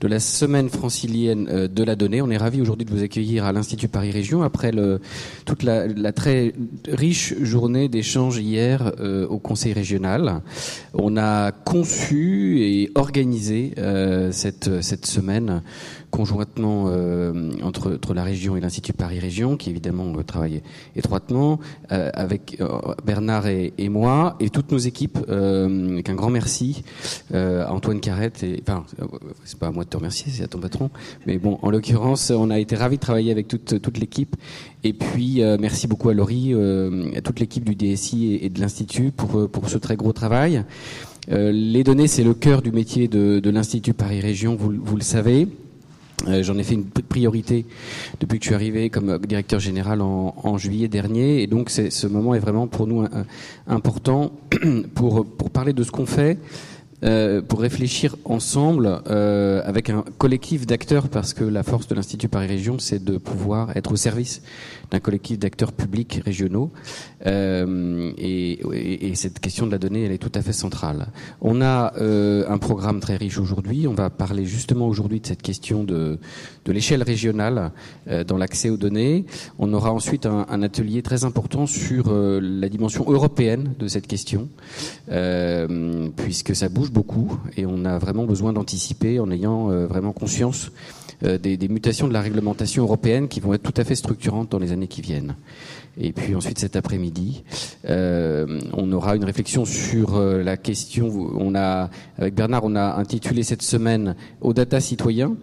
de la semaine francilienne euh, de la donnée. On est ravi aujourd'hui de vous accueillir à l'Institut Paris Région après toute la, très riche journée d'échange hier euh, au Conseil régional. On a conçu et organisé euh, cette semaine conjointement euh, entre, entre, la région et l'Institut Paris Région, qui évidemment euh, travaille étroitement euh, avec Bernard et, et, moi et toutes nos équipes. avec un grand merci à Antoine Carrette. Et, enfin, c'est pas à moi de te remercier, c'est à ton patron. Mais bon, en l'occurrence, on a été ravis de travailler avec toute, toute l'équipe. Et puis, merci beaucoup à Laurie, à toute l'équipe du DSI et, et de l'Institut pour, pour ce très gros travail. les données, c'est le cœur du métier de, de l'Institut Paris Région, vous, vous le savez. Euh, J'en ai fait une priorité depuis que je suis arrivé comme directeur général en, en juillet dernier, et donc ce moment est vraiment pour nous un, important pour, parler de ce qu'on fait, euh, pour réfléchir ensemble euh, avec un collectif d'acteurs, parce que la force de l'Institut Paris Région, c'est de pouvoir être au service d'un collectif d'acteurs publics régionaux. Euh, et, et, et, cette question de la donnée, elle est tout à fait centrale. On a euh, un programme très riche aujourd'hui. On va parler justement aujourd'hui de cette question de, de l'échelle régionale euh, dans l'accès aux données. On aura ensuite un, un atelier très important sur euh, la dimension européenne de cette question, euh, puisque ça bouge beaucoup et on a vraiment besoin d'anticiper en ayant vraiment conscience des, des, mutations de la réglementation européenne qui vont être tout à fait structurantes dans les années qui viennent. Et puis ensuite cet après-midi, euh, on aura une réflexion sur euh, la question. On a avec Bernard, on a intitulé cette semaine au data citoyen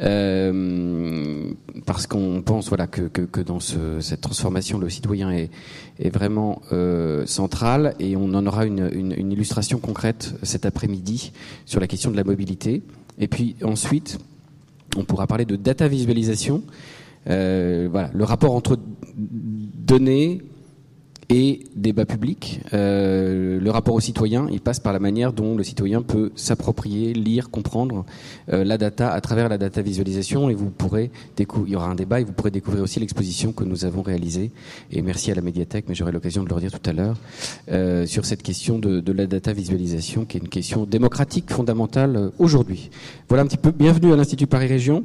euh, parce qu'on pense voilà que, dans ce, cette transformation, le citoyen est, vraiment euh, central et on en aura une, une illustration concrète cet après-midi sur la question de la mobilité. Et puis ensuite, on pourra parler de data visualisation. Euh, voilà, le rapport entre données et débat public. Euh, le rapport au citoyen, il passe par la manière dont le citoyen peut s'approprier, lire, comprendre euh, la data à travers la data visualisation. Et vous pourrez découvrir, il y aura un débat et vous pourrez découvrir aussi l'exposition que nous avons réalisée. Et merci à la médiathèque, mais j'aurai l'occasion de le redire tout à l'heure euh, sur cette question de, de, la data visualisation, qui est une question démocratique fondamentale euh, aujourd'hui. Voilà un petit peu. Bienvenue à l'Institut Paris Région.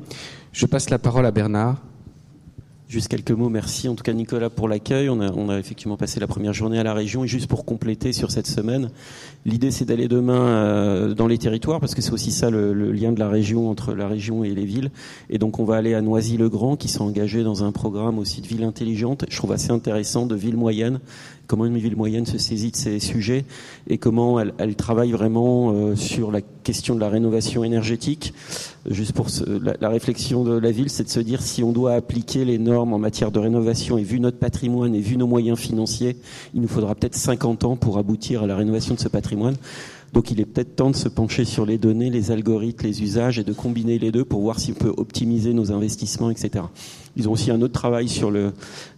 Je passe la parole à Bernard. Juste quelques mots. Merci en tout cas Nicolas pour l'accueil. On a, effectivement passé la première journée à la région et juste pour compléter sur cette semaine, l'idée c'est d'aller demain euh, dans les territoires parce que c'est aussi ça le, le, lien de la région entre la région et les villes. Et donc on va aller à Noisy-le-Grand qui sont engagés dans un programme aussi de ville intelligente. Je trouve assez intéressant de ville moyenne comment une ville moyenne se saisit de ces sujets et comment elle, travaille vraiment euh, sur la question de la rénovation énergétique. Juste pour ce, la, la, réflexion de la ville, c'est de se dire si on doit appliquer les normes en matière de rénovation et vu notre patrimoine et vu nos moyens financiers, il nous faudra peut-être 50 ans pour aboutir à la rénovation de ce patrimoine. Donc il est peut-être temps de se pencher sur les données, les algorithmes, les usages et de combiner les deux pour voir si on peut optimiser nos investissements, etc. Ils ont aussi un autre travail sur, le,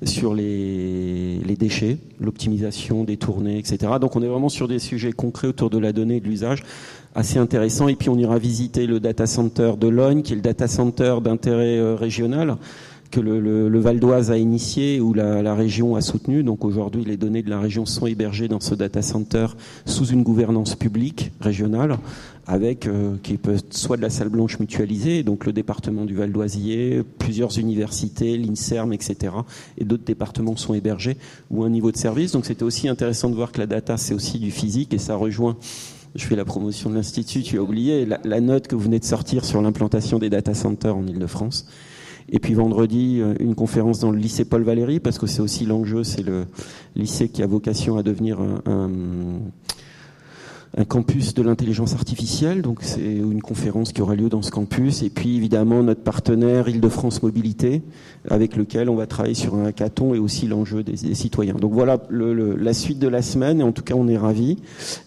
sur les, les déchets, l'optimisation des tournées, etc. Donc on est vraiment sur des sujets concrets autour de la donnée et de l'usage assez intéressant. Et puis on ira visiter le data center de Logne, qui est le data center d'intérêt euh, régional que le, le, le Val d'Oise a initié ou la, la, région a soutenu. Donc aujourd'hui, les données de la région sont hébergées dans ce data center sous une gouvernance publique régionale, avec euh, qui peut être soit de la salle blanche mutualisée, donc le département du Val d'Oisier, plusieurs universités, l'Inserm, etc. Et d'autres départements sont hébergés ou un niveau de service. Donc c'était aussi intéressant de voir que la data c'est aussi du physique et ça rejoint je fais la promotion de l'Institut, tu as oublié la, la, note que vous venez de sortir sur l'implantation des data centers en Ile-de-France. Et puis vendredi, une conférence dans le lycée Paul Valéry, parce que c'est aussi l'enjeu, c'est le lycée qui a vocation à devenir un, campus de l'intelligence artificielle. Donc c'est une conférence qui aura lieu dans ce campus. Et puis évidemment notre partenaire Île-de-France Mobilité, avec lequel on va travailler sur un hackathon et aussi l'enjeu des, citoyens. Donc voilà la suite de la semaine. Et en tout cas, on est ravis.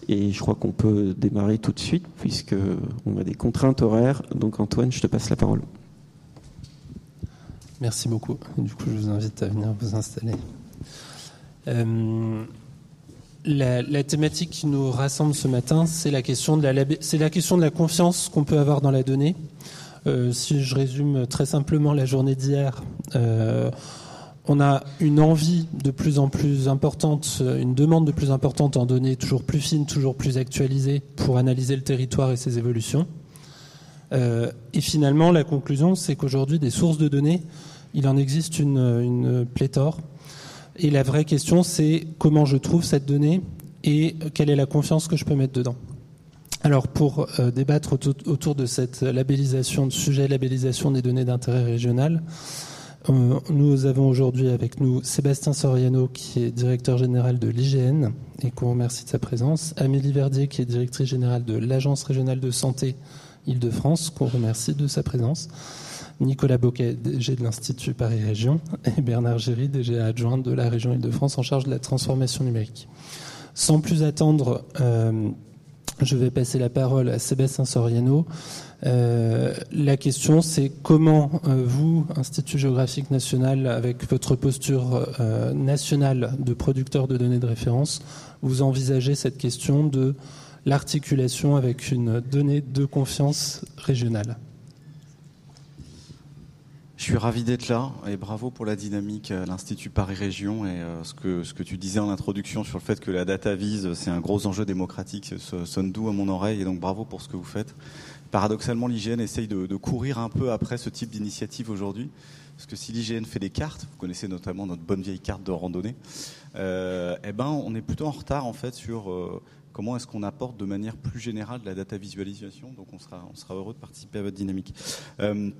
Et je crois qu'on peut démarrer tout de suite, puisque on a des contraintes horaires. Donc Antoine, je te passe la parole. Merci beaucoup. Du coup, je vous invite à venir vous installer. Euh, la, thématique qui nous rassemble ce matin, c'est la question de la, c'est la question de la confiance qu'on peut avoir dans la donnée. Euh, si je résume très simplement la journée d'hier, euh, on a une envie de plus en plus importante, une demande de plus importante en données toujours plus fines, toujours plus actualisées pour analyser le territoire et ses évolutions. Et finalement, la conclusion, c'est qu'aujourd'hui, des sources de données, il en existe une, une pléthore. Et la vraie question, c'est comment je trouve cette donnée et quelle est la confiance que je peux mettre dedans. Alors pour euh, débattre autour de cette labellisation, de sujet labellisation des données d'intérêt régional, euh, nous avons aujourd'hui avec nous Sébastien Soriano qui est directeur général de l'IGN et qu'on remercie de sa présence, Amélie Verdier qui est directrice générale de l'Agence régionale de santé Île-de-France qu'on remercie de sa présence, Nicolas Boquet, DG de l'Institut Paris Région et Bernard Géry, DG adjoint de la région Île-de-France en charge de la transformation numérique. Sans plus attendre, euh, je vais passer la parole à Sébastien Soriano. Euh, la question, c'est comment euh, vous, Institut géographique national, avec votre posture nationale de producteur de données de référence, vous envisagez cette question de l'articulation avec une donnée de confiance régionale je suis ravi d'être là et bravo pour la dynamique à l'Institut Paris Région et euh, ce que ce que tu disais en introduction sur le fait que la data vise, c'est un gros enjeu démocratique, ça sonne doux à mon oreille et donc bravo pour ce que vous faites. Paradoxalement, l'IGN essaye de, courir un peu après ce type d'initiative aujourd'hui. Parce que si l'IGN fait des cartes, vous connaissez notamment notre bonne vieille carte de randonnée, euh, eh ben on est plutôt en retard en fait sur euh, comment est-ce qu'on apporte de manière plus générale la data visualisation. Donc on sera heureux de participer à votre dynamique. Euh,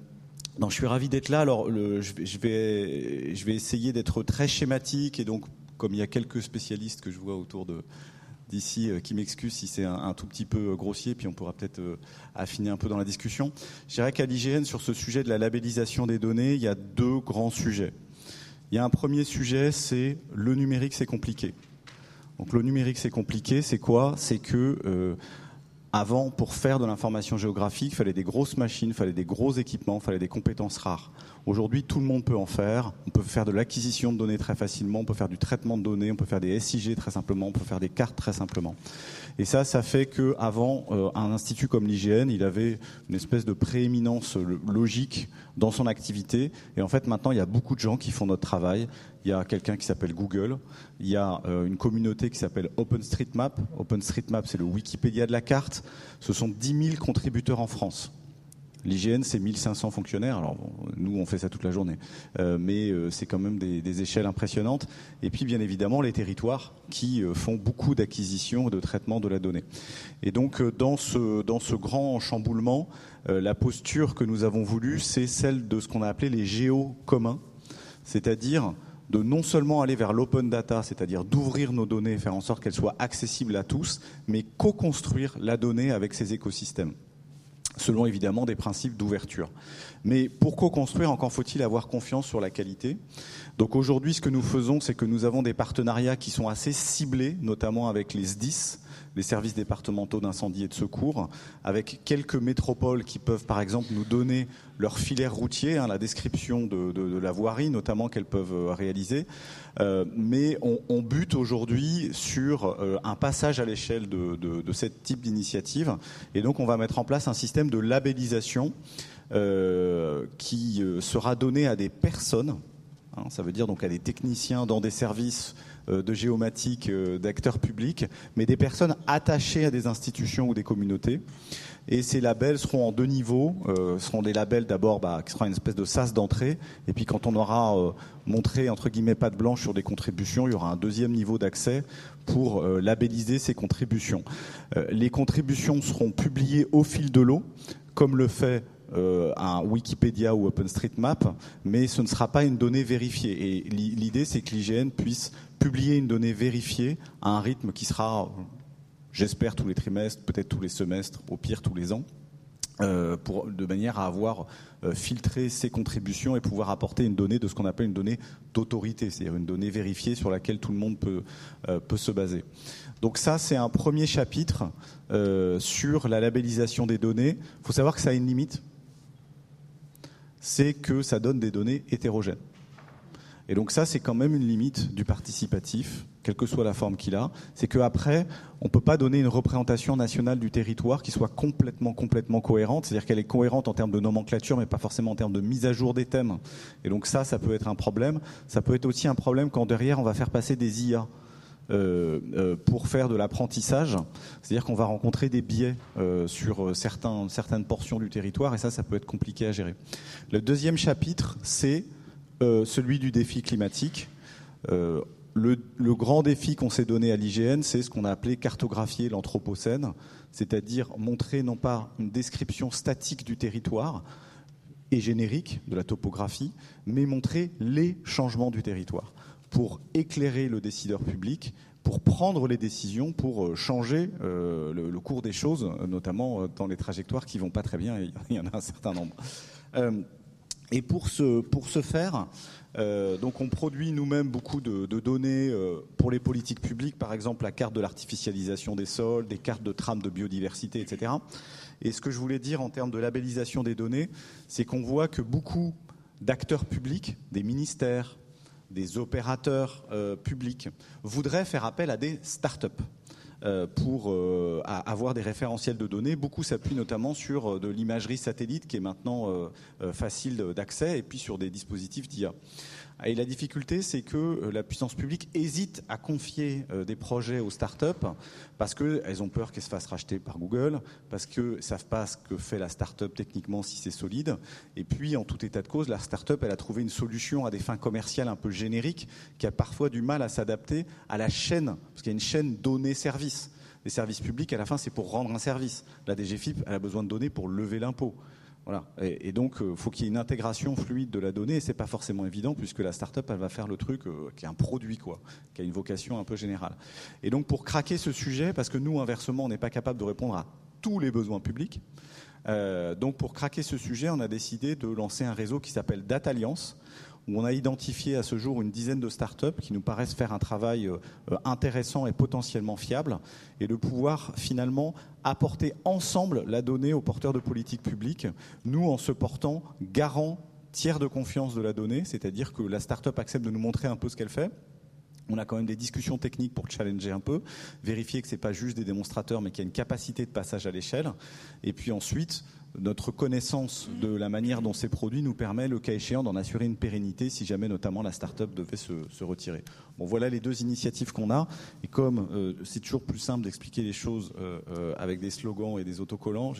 je suis ravi d'être là. Alors, je, vais, je vais essayer d'être très schématique et donc, comme il y a quelques spécialistes que je vois autour d'ici euh, qui m'excusent si c'est un, tout petit peu euh, grossier, puis on pourra peut-être affiner un peu dans la discussion. Je dirais qu'à l'IGN, sur ce sujet de la labellisation des données, il y a deux grands sujets. Il y a un premier sujet, c'est le numérique, c'est compliqué. Donc le numérique, c'est compliqué, c'est quoi? C'est que avant, pour faire de l'information géographique, il fallait des grosses machines, il fallait des gros équipements, il fallait des compétences rares. Aujourd'hui, tout le monde peut en faire. On peut faire de l'acquisition de données très facilement, on peut faire du traitement de données, on peut faire des SIG très simplement, on peut faire des cartes très simplement. Et ça, ça fait que avant, euh, un institut comme l'IGN, il avait une espèce de prééminence logique dans son activité. Et en fait, maintenant, il y a beaucoup de gens qui font notre travail. Il y a quelqu'un qui s'appelle Google. Il y a euh, une communauté qui s'appelle OpenStreetMap. OpenStreetMap, c'est le Wikipédia de la carte. Ce sont 10 000 contributeurs en France. L'IGN, c'est 1500 fonctionnaires. Alors, nous, on fait ça toute la journée. Euh, mais euh, c'est quand même des, échelles impressionnantes. Et puis, bien évidemment, les territoires qui font beaucoup d'acquisition et de traitement de la donnée. Et donc, dans ce, dans ce grand chamboulement, la posture que nous avons voulu, c'est celle de ce qu'on a appelé les géos communs. C'est-à-dire de non seulement aller vers l'open data, c'est-à-dire d'ouvrir nos données faire en sorte qu'elles soient accessibles à tous, mais co-construire la donnée avec ces écosystèmes selon évidemment des principes d'ouverture. Mais pour co-construire, encore faut-il avoir confiance sur la qualité. Donc aujourd'hui, ce que nous faisons, c'est que nous avons des partenariats qui sont assez ciblés, notamment avec les SDIS, les services départementaux d'incendie et de secours, avec quelques métropoles qui peuvent par exemple nous donner leur filaire routier, hein, la description de, la voirie notamment qu'elles peuvent euh, réaliser. Euh, mais on, bute aujourd'hui sur euh, un passage à l'échelle de, de, ce type d'initiative. Et donc on va mettre en place un système de labellisation qui sera donné à des personnes, hein, ça veut dire donc à des techniciens dans des services de géomatique euh, d'acteurs publics, mais des personnes attachées à des institutions ou des communautés. Et ces labels seront en deux niveaux. Euh, seront des labels d'abord bah, qui sera une espèce de sas d'entrée. Et puis quand on aura montré entre guillemets pas blanche sur des contributions, il y aura un deuxième niveau d'accès pour labelliser ces contributions. les contributions seront publiées au fil de l'eau, comme le fait un Wikipédia ou OpenStreetMap, mais ce ne sera pas une donnée vérifiée. Et l'idée, c'est que l'IGN puisse publier une donnée vérifiée à un rythme qui sera, j'espère, tous les trimestres, peut-être tous les semestres, au pire tous les ans. Euh, pour, de manière à avoir euh, filtré ces contributions et pouvoir apporter une donnée de ce qu'on appelle une donnée d'autorité, c'est-à-dire une donnée vérifiée sur laquelle tout le monde peut, euh, peut se baser. Donc ça, c'est un premier chapitre sur la labellisation des données. Il faut savoir que ça a une limite, c'est que ça donne des données hétérogènes. Et donc ça, c'est quand même une limite du participatif, quelle que soit la forme qu'il a. C'est qu'après, on ne peut pas donner une représentation nationale du territoire qui soit complètement, complètement cohérente. C'est-à-dire qu'elle est cohérente en termes de nomenclature, mais pas forcément en termes de mise à jour des thèmes. Et donc ça, ça peut être un problème. Ça peut être aussi un problème quand derrière, on va faire passer des IA. pour faire de l'apprentissage. C'est-à-dire qu'on va rencontrer des biais sur certains, certaines portions du territoire et ça, ça peut être compliqué à gérer. Le deuxième chapitre, c'est celui du défi climatique. Le, le, grand défi qu'on s'est donné à l'IGN, c'est ce qu'on a appelé cartographier l'Anthropocène, c'est-à-dire montrer non pas une description statique du territoire et générique de la topographie, mais montrer les changements du territoire pour éclairer le décideur public, pour prendre les décisions, pour euh, changer euh, le, cours des choses, notamment euh, dans les trajectoires qui vont pas très bien, et il y en a un certain nombre. Euh, et pour ce, faire, euh, on produit nous-mêmes beaucoup de, données euh, pour les politiques publiques, par exemple la carte de l'artificialisation des sols, des cartes de trame de biodiversité, etc. Et ce que je voulais dire en termes de labellisation des données, c'est qu'on voit que beaucoup d'acteurs publics, des ministères, des opérateurs euh, publics, voudraient faire appel à des start-up pour euh, avoir des référentiels de données. Beaucoup s'appuient notamment sur euh, de l'imagerie satellite qui est maintenant facile d'accès et puis sur des dispositifs d'IA. Et la difficulté, c'est que la puissance publique hésite à confier des projets aux startups parce qu'elles ont peur qu'elles se fassent racheter par Google, parce qu'elles ne savent pas ce que fait la startup techniquement si c'est solide. Et puis, en tout état de cause, la startup, elle a trouvé une solution à des fins commerciales un peu génériques qui a parfois du mal à s'adapter à la chaîne, parce qu'il y a une chaîne données-services. Les services publics, à la fin, c'est pour rendre un service. La DGFIP, elle a besoin de données pour lever l'impôt. Voilà. Et, donc, il euh, faut qu'il y ait une intégration fluide de la donnée. Et c'est pas forcément évident puisque la start-up, elle va faire le truc euh, qui est un produit, quoi, qui a une vocation un peu générale. Et donc, pour craquer ce sujet, parce que nous, inversement, on n'est pas capable de répondre à tous les besoins publics. Euh, donc, pour craquer ce sujet, on a décidé de lancer un réseau qui s'appelle Data Alliance où on a identifié à ce jour une dizaine de startups qui nous paraissent faire un travail euh, intéressant et potentiellement fiable, et de pouvoir finalement apporter ensemble la donnée aux porteurs de politiques publiques, nous en se portant garant tiers de confiance de la donnée, c'est-à-dire que la startup accepte de nous montrer un peu ce qu'elle fait, on a quand même des discussions techniques pour challenger un peu, vérifier que ce n'est pas juste des démonstrateurs, mais qu'il y a une capacité de passage à l'échelle. Et puis ensuite, notre connaissance de la manière dont c'est produit nous permet, le cas échéant, d'en assurer une pérennité si jamais notamment la start-up devait se, se, retirer. Bon, voilà les deux initiatives qu'on a. Et comme euh, c'est toujours plus simple d'expliquer les choses euh, euh, avec des slogans et des autocollants,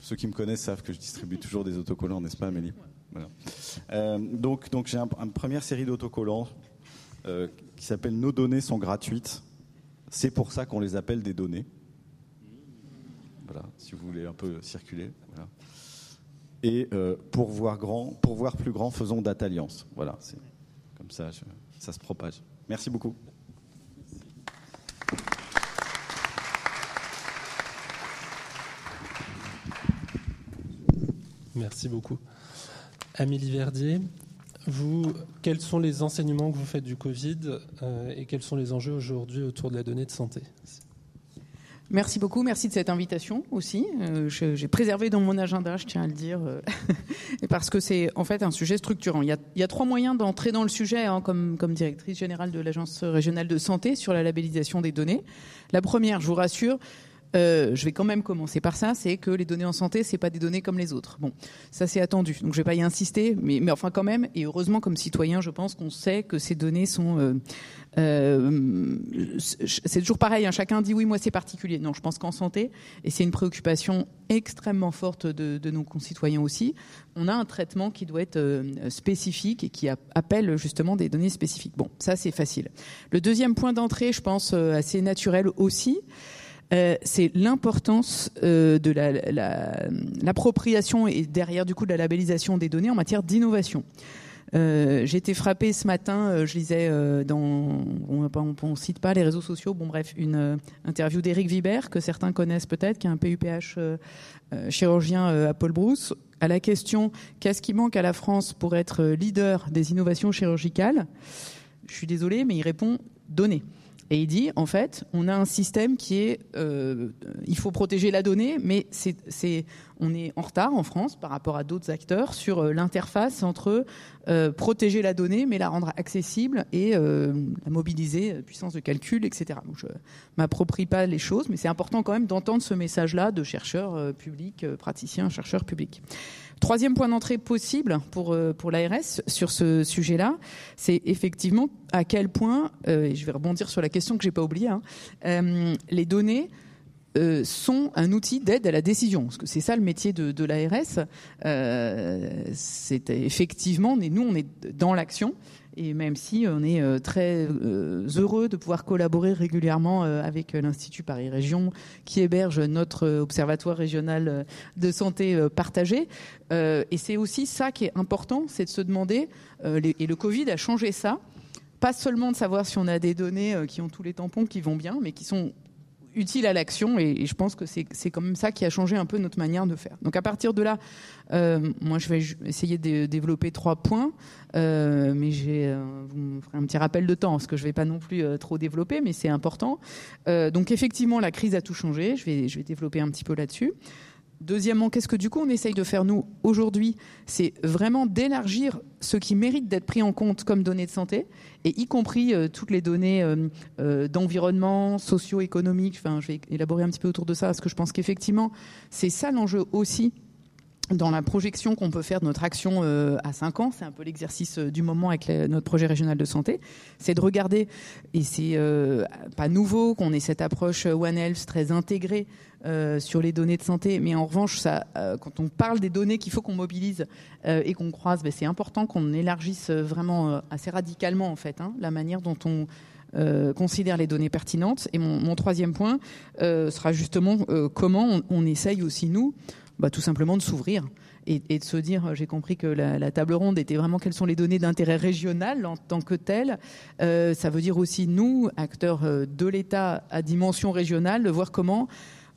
ceux qui me connaissent savent que je distribue toujours des autocollants, n'est-ce pas, Amélie? Voilà. Donc, donc j'ai un, une première série d'autocollants qui s'appelle Nos données sont gratuites. C'est pour ça qu'on les appelle des données. Voilà, si vous voulez un peu circuler. Voilà. Et euh, pour voir grand, pour voir plus grand, faisons date alliance. Voilà, c'est comme ça, je, ça se propage. Merci beaucoup. Merci beaucoup. Amélie Verdier, vous, quels sont les enseignements que vous faites du Covid euh, et quels sont les enjeux aujourd'hui autour de la donnée de santé? Merci beaucoup, merci de cette invitation aussi. Euh, J'ai préservé dans mon agenda, je tiens à le dire, euh, parce que c'est en fait un sujet structurant. Il y a, trois moyens d'entrer dans le sujet hein, comme directrice générale de l'Agence régionale de santé sur la labellisation des données. La première, je vous rassure, euh, je vais quand même commencer par ça, c'est que les données en santé, c'est pas des données comme les autres. Bon, ça c'est attendu, donc je vais pas y insister, mais, mais enfin quand même, et heureusement comme citoyen, je pense qu'on sait que ces données sont... Euh, euh, c'est toujours pareil, hein, chacun dit oui, moi c'est particulier. Non, je pense qu'en santé, et c'est une préoccupation extrêmement forte de, de, nos concitoyens aussi, on a un traitement qui doit être euh, spécifique et qui appelle justement des données spécifiques. Bon, ça c'est facile. Le deuxième point d'entrée, je pense euh, assez naturel aussi, euh, c'est l'importance euh, de l'appropriation la, la, et derrière du coup de la labellisation des données en matière d'innovation. Euh, J'ai été frappée ce matin, je lisais dans, on, ne cite pas les réseaux sociaux, bon bref, une interview d'Éric Vibert que certains connaissent peut-être, qui est un PUPH chirurgien à Paul Brousse, à la question qu'est-ce qui manque à la France pour être leader des innovations chirurgicales? Je suis désolée, mais il répond données. Et il dit, en fait, on a un système qui est, euh, il faut protéger la donnée, mais on est en retard en France par rapport à d'autres acteurs sur l'interface entre protéger la donnée mais la rendre accessible et la mobiliser, puissance de calcul, etc. je m'approprie pas les choses, mais c'est important quand même d'entendre ce message-là de chercheurs publics, praticiens, chercheurs publics. Troisième point d'entrée possible pour, euh, pour l'ARS sur ce sujet-là, c'est effectivement à quel point, euh, et je vais rebondir sur la question que j'ai pas oubliée, hein, euh, les données sont un outil d'aide à la décision. Parce que c'est ça le métier de, de l'ARS. c'est effectivement, nous, on est dans l'action. Et même si on est euh, très euh, heureux de pouvoir collaborer régulièrement euh, avec l'Institut Paris Région, qui héberge notre observatoire régional de santé partagé. Et c'est aussi ça qui est important, c'est de se demander, et le Covid a changé ça, pas seulement de savoir si on a des données qui ont tous les tampons qui vont bien, mais qui sont utile à l'action et, je pense que c'est quand même ça qui a changé un peu notre manière de faire. Donc à partir de là, euh, moi je vais essayer de développer trois points, euh, mais j'ai euh, vous me ferez un petit rappel de temps parce que je vais pas non plus trop développer, mais c'est important. donc effectivement la crise a tout changé. Je vais je vais développer un petit peu là-dessus. Deuxièmement, qu'est-ce que du coup on essaye de faire nous aujourd'hui? C'est vraiment d'élargir ce qui mérite d'être pris en compte comme données de santé, et y compris euh, toutes les données euh, euh, d'environnement, socio-économique. Enfin, je vais élaborer un petit peu autour de ça, parce que je pense qu'effectivement, c'est ça l'enjeu aussi dans la projection qu'on peut faire de notre action à 5 ans, c'est un peu l'exercice du moment avec notre projet régional de santé, c'est de regarder, et c'est pas nouveau qu'on ait cette approche One Health très intégrée sur les données de santé, mais en revanche, ça, quand on parle des données qu'il faut qu'on mobilise et qu'on croise, ben, c'est important qu'on élargisse vraiment assez radicalement en fait hein, la manière dont on considère les données pertinentes. Et mon, troisième point sera justement comment on, essaye aussi, nous, bah, tout simplement de s'ouvrir et, de se dire, j'ai compris que la, table ronde était vraiment quelles sont les données d'intérêt régional en tant que telles. Euh, ça veut dire aussi, nous, acteurs euh, de l'État à dimension régionale, de voir comment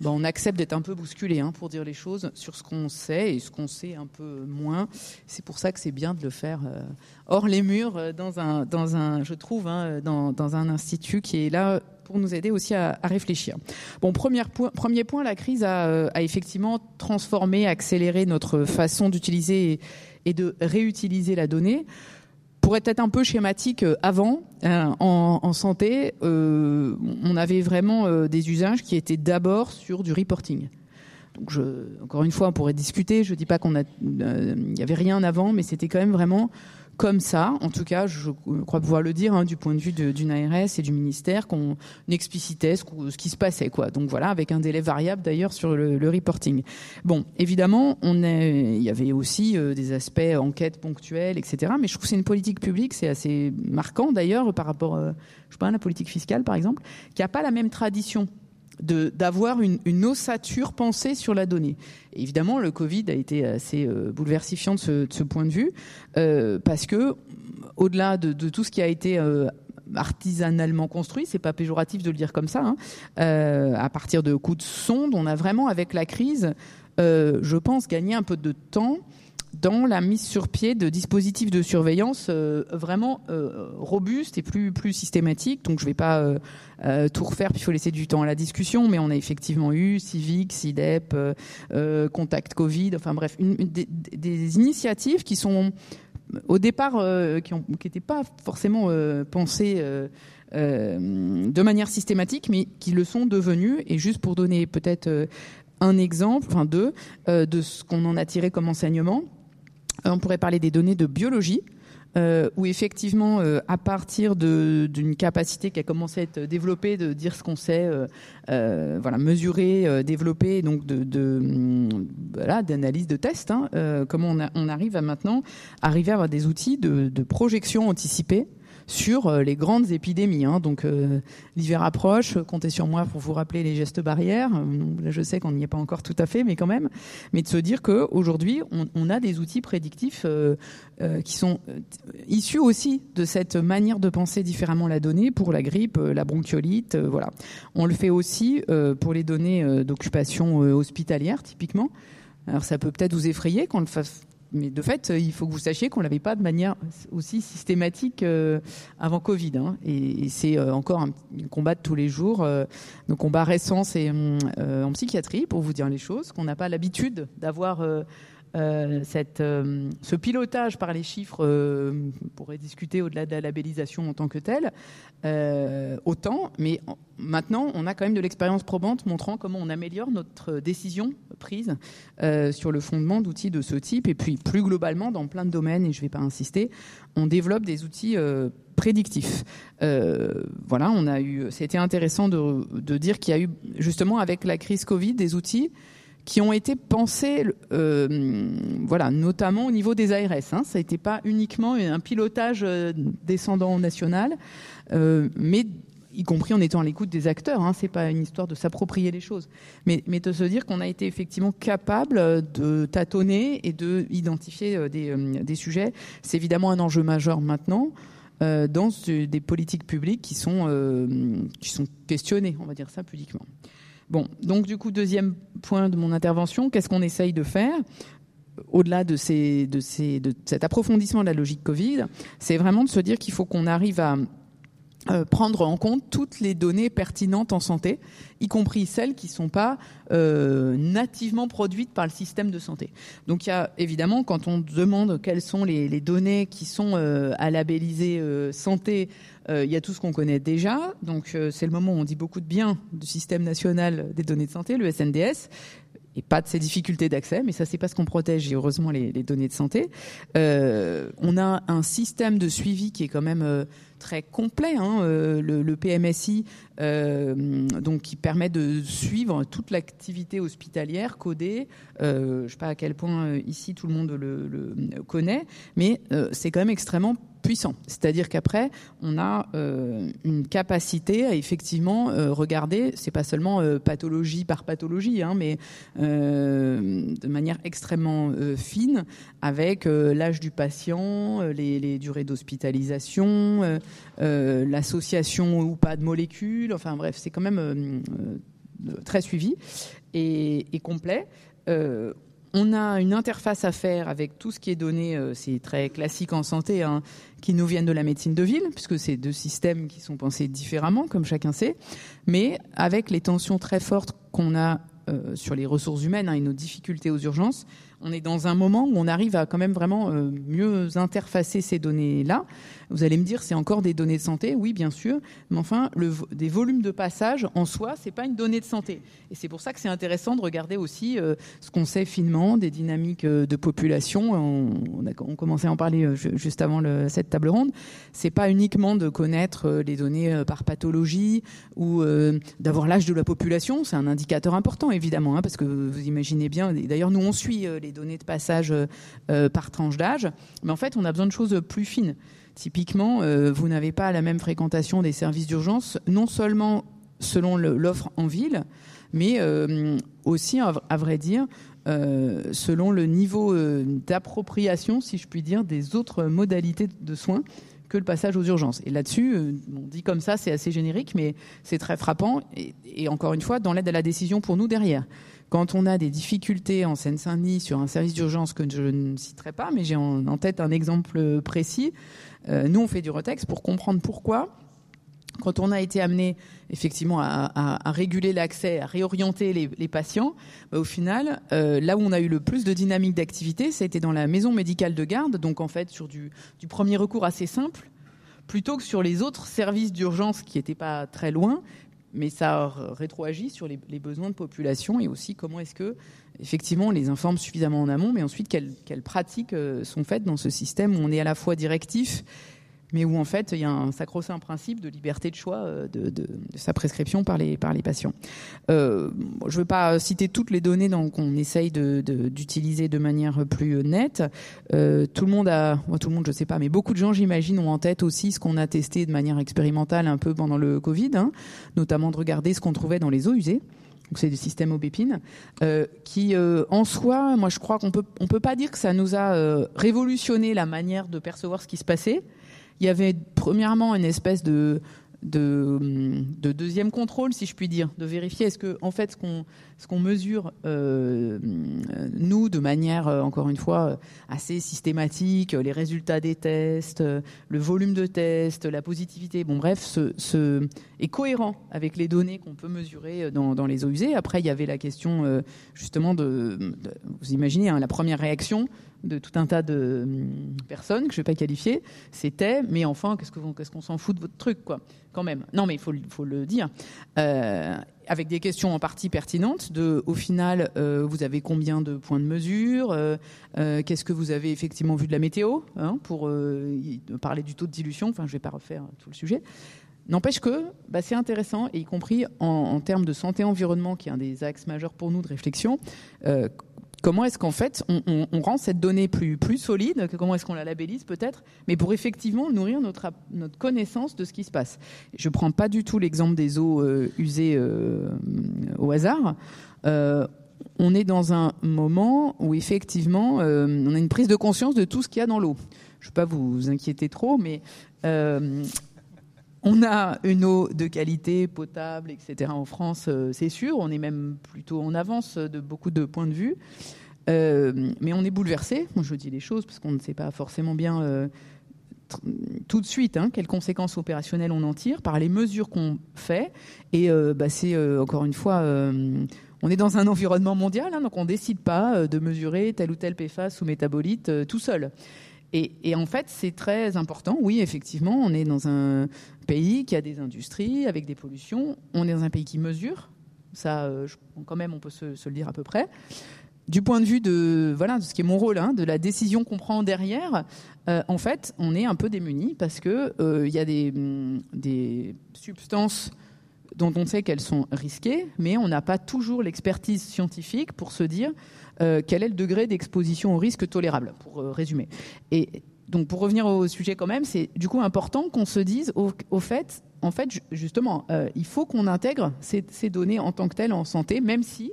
bah, on accepte d'être un peu bousculé hein, pour dire les choses sur ce qu'on sait et ce qu'on sait un peu moins. C'est pour ça que c'est bien de le faire euh, hors les murs, dans un, dans un je trouve, hein, dans, un institut qui est là pour nous aider aussi à, réfléchir. Bon, premier point, premier point la crise a, a, effectivement transformé, accéléré notre façon d'utiliser et, de réutiliser la donnée. Pour être un peu schématique, euh, avant, euh, en, santé, euh, on avait vraiment des usages qui étaient d'abord sur du reporting. Donc encore une fois, on pourrait discuter. Je dis pas qu'on a, il y avait rien avant, mais c'était quand même vraiment comme ça, en tout cas, je crois pouvoir le dire, hein, du point de vue d'une ARS et du ministère, qu'on explicitait ce, qui se passait. Donc voilà, avec un délai variable d'ailleurs sur le, reporting. Bon, évidemment, il y avait aussi euh, des aspects enquête ponctuelle, etc. Mais je trouve que c'est une politique publique, c'est assez marquant d'ailleurs par rapport, euh, à la politique fiscale par exemple, qui a pas la même tradition d'avoir une, ossature pensée sur la donnée. évidemment, le Covid a été assez euh, bouleversifiant de ce, point de vue, euh, parce que au-delà de, tout ce qui a été euh, artisanalement construit, c'est pas péjoratif de le dire comme ça, hein, euh, à partir de coups de sonde, on a vraiment, avec la crise, je pense, gagné un peu de temps dans la mise sur pied de dispositifs de surveillance euh, vraiment euh, robustes et plus plus systématiques. Donc je vais pas euh, tout refaire, puis il faut laisser du temps à la discussion, mais on a effectivement eu Civic, CIDEP, Contact Covid, enfin bref, des, des, initiatives qui sont au départ qui n'étaient pas forcément pensées de manière systématique, mais qui le sont devenues. Et juste pour donner peut-être un exemple, enfin deux, de ce qu'on en a tiré comme enseignement. Euh, on pourrait parler des données de biologie. Euh, où effectivement, euh, à partir d'une capacité qui a commencé à être développée, de dire ce qu'on sait, voilà, mesurer, développer, donc de, mm, voilà, d'analyse de tests, hein, comment on, arrive à maintenant arriver à avoir des outils de projection anticipée sur euh, les grandes épidémies. Hein. Donc euh, l'hiver approche, comptez sur moi pour vous rappeler les gestes barrières. Là, je sais qu'on n'y est pas encore tout à fait, mais quand même. Mais de se dire qu'aujourd'hui, on, on a des outils prédictifs euh, qui sont issus aussi de cette manière de penser différemment la donnée pour la grippe, la bronchiolite. voilà. On le fait aussi pour les données d'occupation hospitalière, typiquement. Alors ça peut peut-être vous effrayer qu'on le fasse mais de fait, il faut que vous sachiez qu'on l'avait pas de manière aussi systématique euh, avant Covid. Hein. et, c'est euh, encore un, combat de tous les jours. Euh, nos combats récents, c'est en psychiatrie, pour vous dire les choses, qu'on n'a pas l'habitude d'avoir euh, euh, ce pilotage par les chiffres, euh, on pourrait discuter au-delà de la labellisation en tant que telle, autant, mais maintenant on a quand même de l'expérience probante montrant comment on améliore notre décision prise sur le fondement d'outils de ce type, et puis plus globalement dans plein de domaines, et je ne vais pas insister, on développe des outils prédictifs. voilà, on a eu, c'était intéressant de dire qu'il y a eu justement avec la crise Covid des outils qui ont été pensés, euh, voilà, notamment au niveau des ARS. Hein. Ça n'était pas uniquement un pilotage euh, descendant national, euh, mais y compris en étant à l'écoute des acteurs. Hein. C'est pas une histoire de s'approprier les choses, mais, de se dire qu'on a été effectivement capable de tâtonner et de identifier des sujets. C'est évidemment un enjeu majeur maintenant. Dans des politiques publiques qui sont, qui sont questionnées, on va dire ça publiquement. Bon, donc du coup, deuxième point de mon intervention, qu'est-ce qu'on essaye de faire au-delà de, ces, de, ces, de cet approfondissement de la logique Covid, c'est vraiment de se dire qu'il faut qu'on arrive à euh, prendre en compte toutes les données pertinentes en santé, y compris celles qui ne sont pas euh, nativement produites par le système de santé. Donc il y a évidemment, quand on demande quelles sont les, les données qui sont euh, à labelliser euh, santé euh, il y a tout ce qu'on connaît déjà. Donc c'est le moment où on dit beaucoup de bien du système national des données de santé, le SNDS et pas de ces difficultés d'accès, mais ça c'est parce qu'on protège heureusement les, les, données de santé. Euh, on a un système de suivi qui est quand même euh, très complet, hein, euh, le, PMSI, euh, donc qui permet de suivre toute l'activité hospitalière codée. je ne sais pas à quel point ici tout le monde le connaît, mais c'est quand même extrêmement C'est-à-dire qu'après, on a euh, une capacité à effectivement euh, regarder, c'est pas seulement euh, pathologie par pathologie, hein, mais de manière extrêmement fine, avec l'âge du patient, les, durées d'hospitalisation, l'association ou pas de molécules, enfin bref, c'est quand même très suivi et complet. On a une interface à faire avec tout ce qui est donné, euh, c'est très classique en santé, hein, qui nous viennent de la médecine de ville, puisque c'est deux systèmes qui sont pensés différemment, comme chacun sait, mais avec les tensions très fortes qu'on a euh, sur les ressources humaines hein, et nos difficultés aux urgences, on est dans un moment où on arrive à quand même vraiment euh, mieux interfacer ces données-là. Vous allez me dire, c'est encore des données de santé Oui, bien sûr, mais enfin, des volumes de passage en soi, c'est pas une donnée de santé. Et c'est pour ça que c'est intéressant de regarder aussi euh, ce qu'on sait finement des dynamiques euh, de population. On, a, commençait à en parler euh, juste avant cette table ronde. C'est pas uniquement de connaître les données par pathologie ou d'avoir l'âge de la population. C'est un indicateur important, évidemment, hein, parce que vous imaginez bien. D'ailleurs, nous on suit les données de passage par tranche d'âge, mais en fait, on a besoin de choses plus fines. Typiquement, euh, vous n'avez pas la même fréquentation des services d'urgence, non seulement selon l'offre en ville, mais euh, aussi, à vrai dire, euh, selon le niveau d'appropriation, si je puis dire, des autres modalités de soins que le passage aux urgences. Et là-dessus, on dit comme ça, c'est assez générique, mais c'est très frappant. Et, encore une fois, dans l'aide à la décision pour nous derrière. Quand on a des difficultés en Seine-Saint-Denis sur un service d'urgence que je ne citerai pas, mais j'ai en, tête un exemple précis, euh, nous, on fait du retex pour comprendre pourquoi quand on a été amené effectivement à, réguler l'accès, à réorienter les, patients, bah, au final, euh, là où on a eu le plus de dynamique d'activité, été dans la maison médicale de garde, donc en fait sur du premier recours assez simple, plutôt que sur les autres services d'urgence qui n'étaient pas très loin, mais ça rétroagit sur les, besoins de population et aussi comment est-ce que effectivement on les informe suffisamment en amont, mais ensuite quelles, quelles pratiques euh, sont faites dans ce système où on est à la fois directif mais où en fait il y a un sacro-saint principe de liberté de choix euh, de, sa prescription par les, patients. Euh, je ne veux pas citer toutes les données qu'on essaye d'utiliser de, manière plus nette. Euh, tout le monde a, tout le monde je sais pas, mais beaucoup de gens j'imagine ont en tête aussi ce qu'on a testé de manière expérimentale un peu pendant le Covid, hein, notamment de regarder ce qu'on trouvait dans les eaux usées c'est du système Aubépine, euh, qui en soi, moi je crois qu'on peut on peut pas dire que ça nous a révolutionné la manière de percevoir ce qui se passait, il y avait premièrement une espèce de de, de, deuxième contrôle, si je puis dire, de vérifier est-ce que en fait ce qu'on mesure euh, nous de manière encore une fois assez systématique, les résultats des tests, le volume de tests, la positivité, bon bref, ce, est cohérent avec les données qu'on peut mesurer dans, dans, les eaux usées. Après, il y avait la question justement de, vous imaginez hein, la première réaction de tout un tas de hum, personnes que je ne vais pas qualifier, c'était mais enfin qu'est-ce qu'on s'en fout de votre truc quoi quand même. Non mais il faut, le dire. Euh, avec des questions en partie pertinentes de au final euh, vous avez combien de points de mesure euh, qu'est-ce que vous avez effectivement vu de la météo hein, pour parler du taux de dilution enfin je vais pas refaire tout le sujet N'empêche que bah, c'est intéressant, et y compris en, en, termes de santé environnement, qui est un des axes majeurs pour nous de réflexion, comment est-ce qu'en fait on, rend cette donnée plus, solide, comment est-ce qu'on la labellise peut-être, mais pour effectivement nourrir notre, notre connaissance de ce qui se passe. Je ne prends pas du tout l'exemple des eaux euh, usées euh, au hasard. Euh, on est dans un moment où effectivement on a une prise de conscience de tout ce qu'il y a dans l'eau. Je ne veux pas vous inquiéter trop, mais on a une eau de qualité, potable, etc. en France, euh, c'est sûr. On est même plutôt en avance de beaucoup de points de vue. Euh, mais on est bouleversé. Je dis les choses parce qu'on ne sait pas forcément bien euh, tout de suite hein, quelles conséquences opérationnelles on en tire par les mesures qu'on fait. Et bah, c'est encore une fois, on est dans un environnement mondial, hein, donc on ne décide pas de mesurer tel ou tel PFAS ou métabolite tout seul. Et, en fait, c'est très important. Oui, effectivement, on est dans un pays qui a des industries avec des pollutions. On est dans un pays qui mesure. Ça, euh, quand même, on peut se, le dire à peu près. Du point de vue de voilà de ce qui est mon rôle, hein, de la décision qu'on prend derrière, euh, en fait, on est un peu démuni parce que euh, il y a des, des substances dont on sait qu'elles sont risquées, mais on n'a pas toujours l'expertise scientifique pour se dire euh, quel est le degré d'exposition au risque tolérable, pour euh, résumer. Et donc pour revenir au sujet quand même, c'est du coup important qu'on se dise au, fait, en fait justement, euh, il faut qu'on intègre ces, données en tant que telles en santé, même si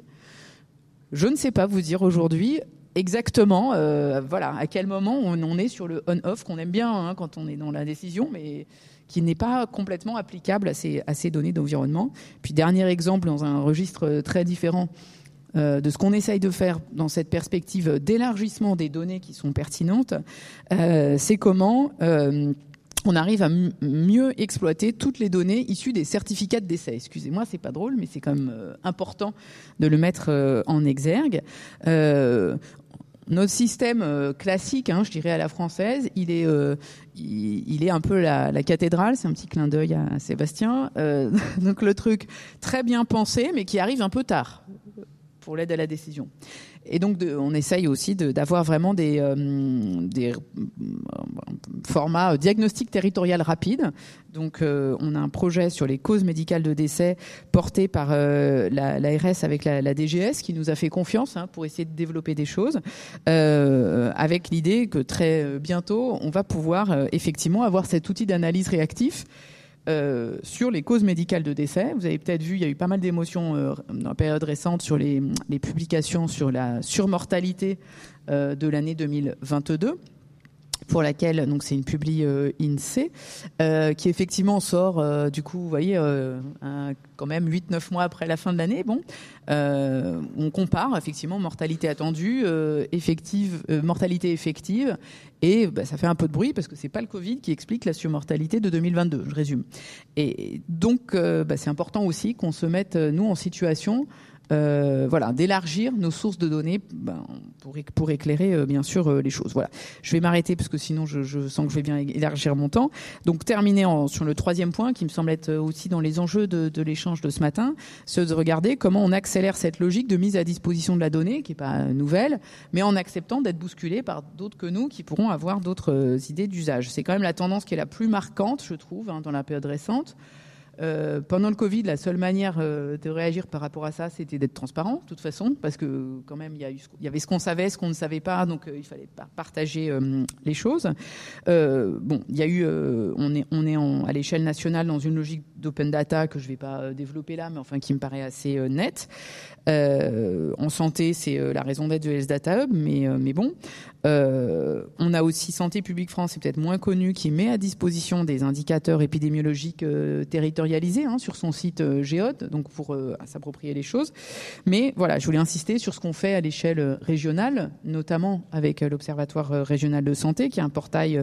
je ne sais pas vous dire aujourd'hui exactement voilà à quel moment on, est sur le on-off qu'on aime bien hein, quand on est dans la décision, mais qui n'est pas complètement applicable à ces, données d'environnement. Puis dernier exemple dans un registre très différent de ce qu'on essaye de faire dans cette perspective d'élargissement des données qui sont pertinentes, euh, c'est comment euh, on arrive à mieux exploiter toutes les données issues des certificats de décès. Excusez-moi, c'est pas drôle, mais c'est quand même important de le mettre en exergue. notre système classique, hein, je dirais à la française, il est, un peu la cathédrale. C'est un petit clin d'œil à Sébastien. donc le truc très bien pensé, mais qui arrive un peu tard pour l'aide à la décision. Et donc, on essaye aussi d'avoir vraiment des, euh, euh, formats diagnostiques territorial rapides. Donc, euh, on a un projet sur les causes médicales de décès porté par l'ARS avec la, DGS qui nous a fait confiance hein, pour essayer de développer des choses, avec l'idée que très bientôt, on va pouvoir effectivement avoir cet outil d'analyse réactif euh, sur les causes médicales de décès. Vous avez peut-être vu, il y a eu pas mal d'émotions euh, dans la période récente sur les, publications sur la surmortalité euh, de l'année 2022 pour laquelle donc c'est une publi INSEE qui effectivement sort du coup vous voyez quand même 8 9 mois après la fin de l'année bon on compare effectivement mortalité attendue effective mortalité effective et bah, ça fait un peu de bruit parce que c'est pas le Covid qui explique la surmortalité de 2022. Je résume. Et donc, euh, bah, c'est important aussi qu'on se mette euh, nous en situation euh, voilà, d'élargir nos sources de données ben, pour, pour, éclairer euh, bien sûr euh, les choses. Voilà, je vais m'arrêter parce que sinon je, sens que je vais bien élargir mon temps. Donc terminer sur le troisième point qui me semble être aussi dans les enjeux de, l'échange de ce matin, c'est de regarder comment on accélère cette logique de mise à disposition de la donnée qui est pas nouvelle, mais en acceptant d'être bousculé par d'autres que nous qui pourront avoir d'autres idées d'usage. C'est quand même la tendance qui est la plus marquante, je trouve, hein, dans la période récente. Euh, pendant le Covid, la seule manière euh, de réagir par rapport à ça, c'était d'être transparent, de toute façon, parce que quand même, il y, avait ce qu'on savait, ce qu'on ne savait pas, donc euh, il fallait partager les choses. bon, il y a eu, on est, on est à l'échelle nationale dans une logique d'open data que je ne vais pas développer là, mais enfin qui me paraît assez net. en santé, c'est la raison d'être du Health Data Hub, mais, mais bon. on a aussi Santé publique France, c'est peut-être moins connu, qui met à disposition des indicateurs épidémiologiques territorialisés hein, sur son site Géode, donc pour s'approprier les choses. Mais voilà, je voulais insister sur ce qu'on fait à l'échelle régionale, notamment avec l'Observatoire régional de santé, qui est un portail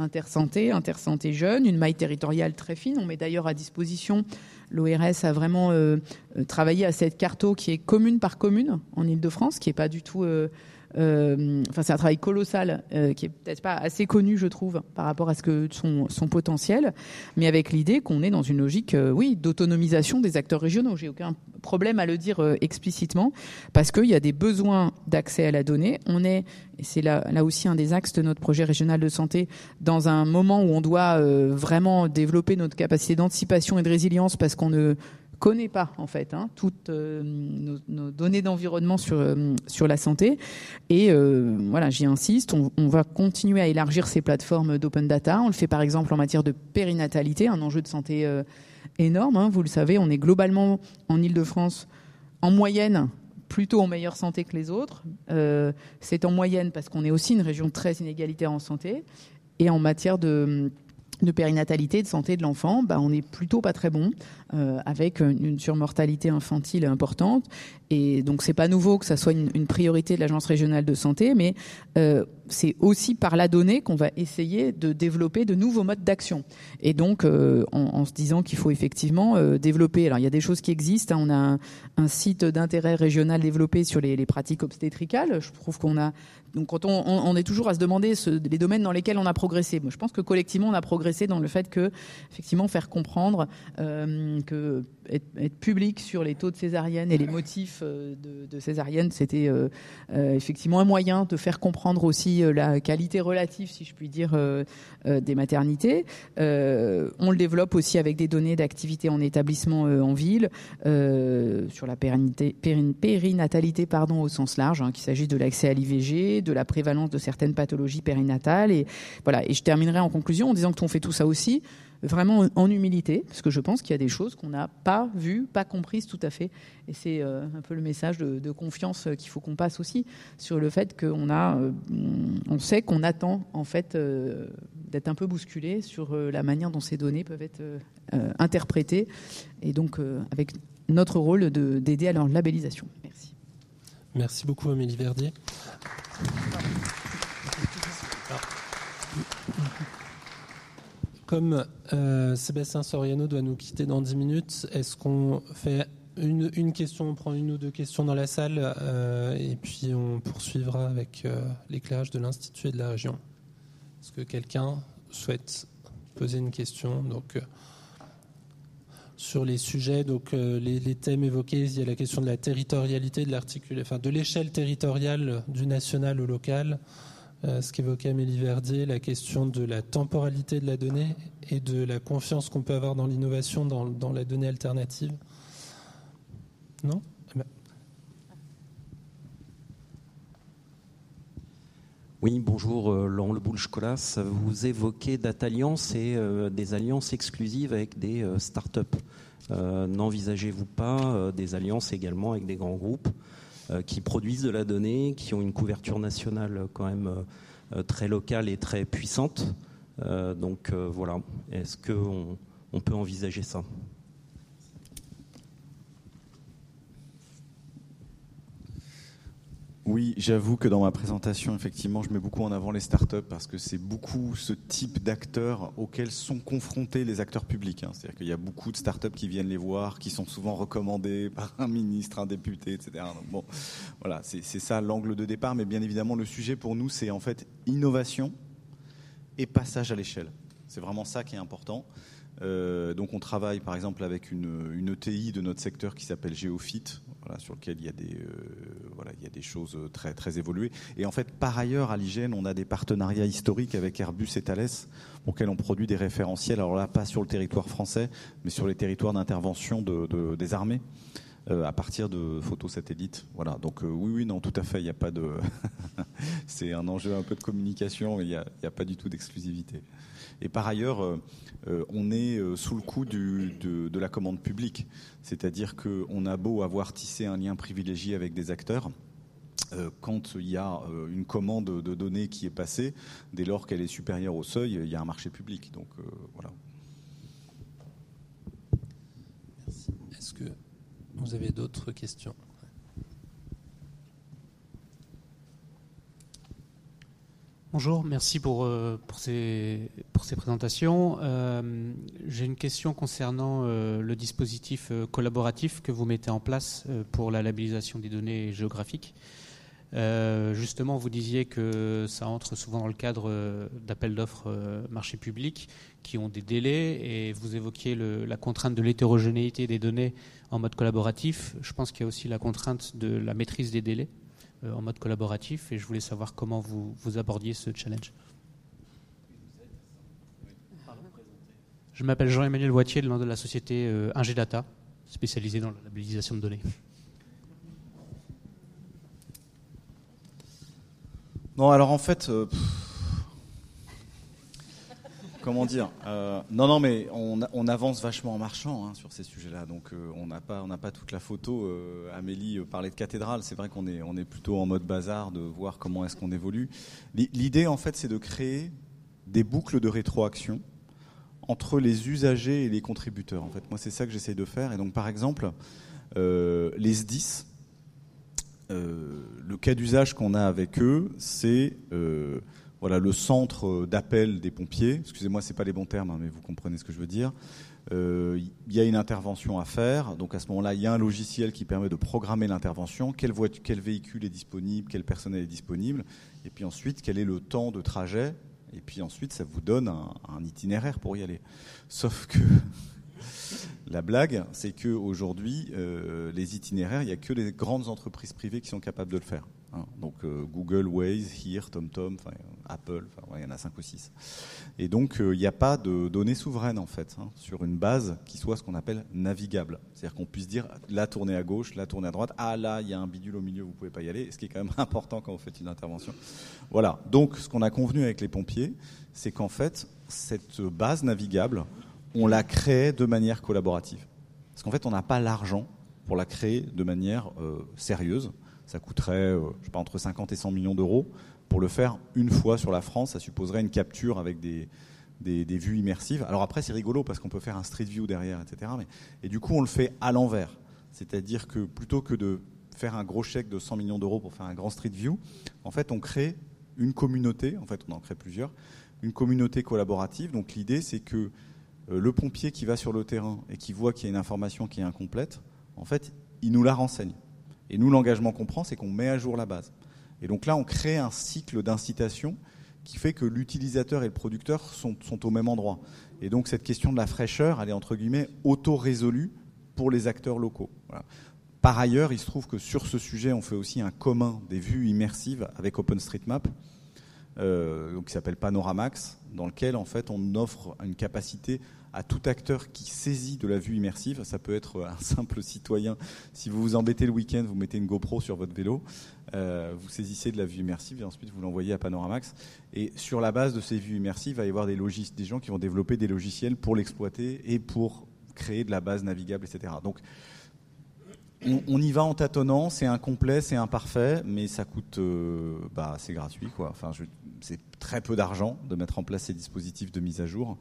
intersanté, intersanté jeune, une maille territoriale très fine. On met d'ailleurs à disposition, l'ORS a vraiment euh, euh, travaillé à cette carte qui est commune par commune en Ile-de-France, qui n'est pas du tout euh, enfin, c'est un travail colossal euh, qui est peut-être pas assez connu, je trouve, par rapport à ce que son, son potentiel, mais avec l'idée qu'on est dans une logique, euh, oui, d'autonomisation des acteurs régionaux. J'ai aucun problème à le dire explicitement, parce qu'il y a des besoins d'accès à la donnée. On est, et c'est là, là aussi un des axes de notre projet régional de santé, dans un moment où on doit vraiment développer notre capacité d'anticipation et de résilience, parce qu'on ne connaît pas en fait hein, toutes euh, nos, données d'environnement sur euh, sur la santé. Et euh, voilà, j'y insiste, on, va continuer à élargir ces plateformes d'open data. On le fait par exemple en matière de périnatalité, un enjeu de santé énorme. Hein. vous le savez, on est globalement en Île-de-France en moyenne plutôt en meilleure santé que les autres. c'est en moyenne parce qu'on est aussi une région très inégalitaire en santé. Et en matière de de périnatalité, de santé de l'enfant, bah, on est plutôt pas très bon, euh, avec une surmortalité infantile importante. Et donc c'est pas nouveau que ça soit une, priorité de l'agence régionale de santé, mais euh, c'est aussi par la donnée qu'on va essayer de développer de nouveaux modes d'action. Et donc euh, en, se disant qu'il faut effectivement développer. Alors il y a des choses qui existent. Hein. on a un, site d'intérêt régional développé sur les, pratiques obstétricales. Je trouve qu'on a donc quand on, est toujours à se demander les domaines dans lesquels on a progressé. je pense que collectivement on a progressé dans le fait que effectivement faire comprendre euh, être, public sur les taux de césarienne et les motifs euh, de, de césarienne, c'était euh, euh, effectivement un moyen de faire comprendre aussi euh, la qualité relative, si je puis dire, des maternités. on le développe aussi avec des données d'activité en établissement en ville sur la pérennité, périnatalité pardon au sens large, hein, qu'il s'agisse de l'accès à l'IVG de la prévalence de certaines pathologies périnatales. Et voilà. Et je terminerai en conclusion en disant que on fait tout ça aussi vraiment en humilité, parce que je pense qu'il y a des choses qu'on n'a pas vues, pas comprises tout à fait. Et c'est euh, un peu le message de, confiance qu'il faut qu'on passe aussi sur le fait qu'on a, euh, on sait qu'on attend en fait euh, d'être un peu bousculé sur la manière dont ces données peuvent être interprétées, et donc avec notre rôle d'aider à leur labellisation. Merci. Merci beaucoup, Amélie Verdier. Comme euh, Sébastien Soriano doit nous quitter dans 10 minutes, est-ce qu'on fait une, question, on prend une ou deux questions dans la salle euh, et puis on poursuivra avec euh, l'éclairage de l'Institut et de la région? Est-ce que quelqu'un souhaite poser une question? Donc, sur les sujets, donc les, thèmes évoqués, il y a la question de la territorialité, de l'articulation, enfin de l'échelle territoriale du national au local, euh, ce qu'évoquait Amélie Verdier, la question de la temporalité de la donnée et de la confiance qu'on peut avoir dans l'innovation, dans, la donnée alternative. Non? Eh ben. Oui, bonjour euh, Laurent Le Colas. Vous évoquez Data Alliance et euh, des alliances exclusives avec des startups. N'envisagez-vous pas des alliances également avec des grands groupes? euh, qui produisent de la donnée, qui ont une couverture nationale quand même euh, euh, très locale et très puissante. donc voilà, est-ce qu'on on peut envisager ça? Oui, j'avoue que dans ma présentation, effectivement, je mets beaucoup en avant les startups parce que c'est beaucoup ce type d'acteurs auxquels sont confrontés les acteurs publics. Hein. C'est-à-dire qu'il y a beaucoup de startups qui viennent les voir, qui sont souvent recommandés par un ministre, un député, etc. bon, voilà, c'est ça l'angle de départ. Mais bien évidemment, le sujet pour nous, c'est en fait innovation et passage à l'échelle. C'est vraiment ça qui est important. Euh, donc on travaille par exemple avec une, ETI de notre secteur qui s'appelle Geofit, sur lequel il y a des euh, choses très évoluées. Et en fait, par ailleurs, à l'hygiène, on a des partenariats historiques avec Airbus et Thales, pour lesquels on produit des référentiels. Alors là, pas sur le territoire français, mais sur les territoires d'intervention de, de, des armées. À partir de photos satellites. Voilà. Donc oui, oui, non, tout à fait. Il n'y a pas de. c'est un enjeu un peu de communication, il n'y a, pas du tout d'exclusivité. Et par ailleurs, on est sous le coup de, la commande publique, c'est-à-dire qu'on a beau avoir tissé un lien privilégié avec des acteurs. Euh, quand il y a euh, une commande de données qui est passée, dès lors qu'elle est supérieure au seuil, il y a un marché public. Donc euh, voilà. Merci. Est-ce que vous avez d'autres questions Bonjour, merci pour, pour, ces, pour ces présentations. J'ai une question concernant le dispositif collaboratif que vous mettez en place pour la labellisation des données géographiques. Euh, justement, vous disiez que ça entre souvent dans le cadre euh, d'appels d'offres euh, marché public qui ont des délais et vous évoquiez la contrainte de l'hétérogénéité des données en mode collaboratif. Je pense qu'il y a aussi la contrainte de la maîtrise des délais en mode collaboratif et je voulais savoir comment vous, vous abordiez ce challenge. Je m'appelle Jean-Emmanuel nom de la société Ingedata, spécialisée dans la labellisation de données. Non, alors en fait, euh, comment dire euh, Non, non, mais on, avance vachement en marchant hein, sur ces sujets-là. Donc euh, on n'a pas, pas toute la photo. Amélie parlait de cathédrale. C'est vrai qu'on est, on est plutôt en mode bazar de voir comment est-ce qu'on évolue. L'idée, en fait, c'est de créer des boucles de rétroaction entre les usagers et les contributeurs. En fait, moi, c'est ça que j'essaie de faire. Et donc, par exemple, les SDIS euh, le cas d'usage qu'on a avec eux, c'est euh, voilà le centre d'appel des pompiers. Excusez-moi, c'est pas les bons termes, hein, mais vous comprenez ce que je veux dire. Euh, il y a une intervention à faire, donc à ce moment-là, il y a un logiciel qui permet de programmer l'intervention, quel, quel véhicule est disponible, quel personnel est disponible, et puis ensuite quel est le temps de trajet, et puis ensuite ça vous donne un itinéraire pour y aller. Sauf que la blague, c'est qu'aujourd'hui, euh, les itinéraires, il n'y a que les grandes entreprises privées qui sont capables de le faire. Hein. Donc euh, Google, Waze, Here, TomTom, Apple, il y en a 5 ou 6. Et donc euh, il n'y a pas de données souveraines en fait, hein, sur une base qui soit ce qu'on appelle navigable. C'est-à-dire qu'on puisse dire la tournée à gauche, la tournée à droite, ah là il y a un bidule au milieu, vous ne pouvez pas y aller, ce qui est quand même important quand vous faites une intervention. Voilà, donc ce qu'on a convenu avec les pompiers, c'est qu'en fait, cette base navigable, on la crée de manière collaborative. Parce qu'en fait, on n'a pas l'argent pour la créer de manière euh, sérieuse. Ça coûterait, euh, je sais pas, entre 50 et 100 millions d'euros. Pour le faire une fois sur la France, ça supposerait une capture avec des, vues immersives. Alors après, c'est rigolo parce qu'on peut faire un street view derrière, etc. Et du coup, on le fait à l'envers. C'est-à-dire que plutôt que de faire un gros chèque de 100 millions d'euros pour faire un grand street view, en fait, on crée une communauté. En fait, on en crée plusieurs. Une communauté collaborative. Donc l'idée, c'est que euh, le pompier qui va sur le terrain et qui voit qu'il y a une information qui est incomplète, en fait, il nous la renseigne. Et nous, l'engagement qu'on prend, c'est qu'on met à jour la base. Et donc là, on crée un cycle d'incitation qui fait que l'utilisateur et le producteur sont, au même endroit. Et donc cette question de la fraîcheur, elle est entre guillemets auto-résolue pour les acteurs locaux. Par ailleurs, il se trouve que sur ce sujet, on fait aussi un commun des vues immersives avec OpenStreetMap, euh, qui s'appelle Panoramax, dans lequel en fait on offre une capacité à tout acteur qui saisit de la vue immersive. Ça peut être un simple citoyen. Si vous vous embêtez le week-end, vous mettez une GoPro sur votre vélo, euh, vous saisissez de la vue immersive et ensuite vous l'envoyez à Panoramax. Et sur la base de ces vues immersives, il va y avoir des, gens qui vont développer des logiciels pour l'exploiter et pour créer de la base navigable, etc. Donc on, y va en tâtonnant, c'est incomplet, c'est imparfait, mais ça coûte, euh, bah, c'est gratuit, quoi. Enfin, c'est très peu d'argent de mettre en place ces dispositifs de mise à jour.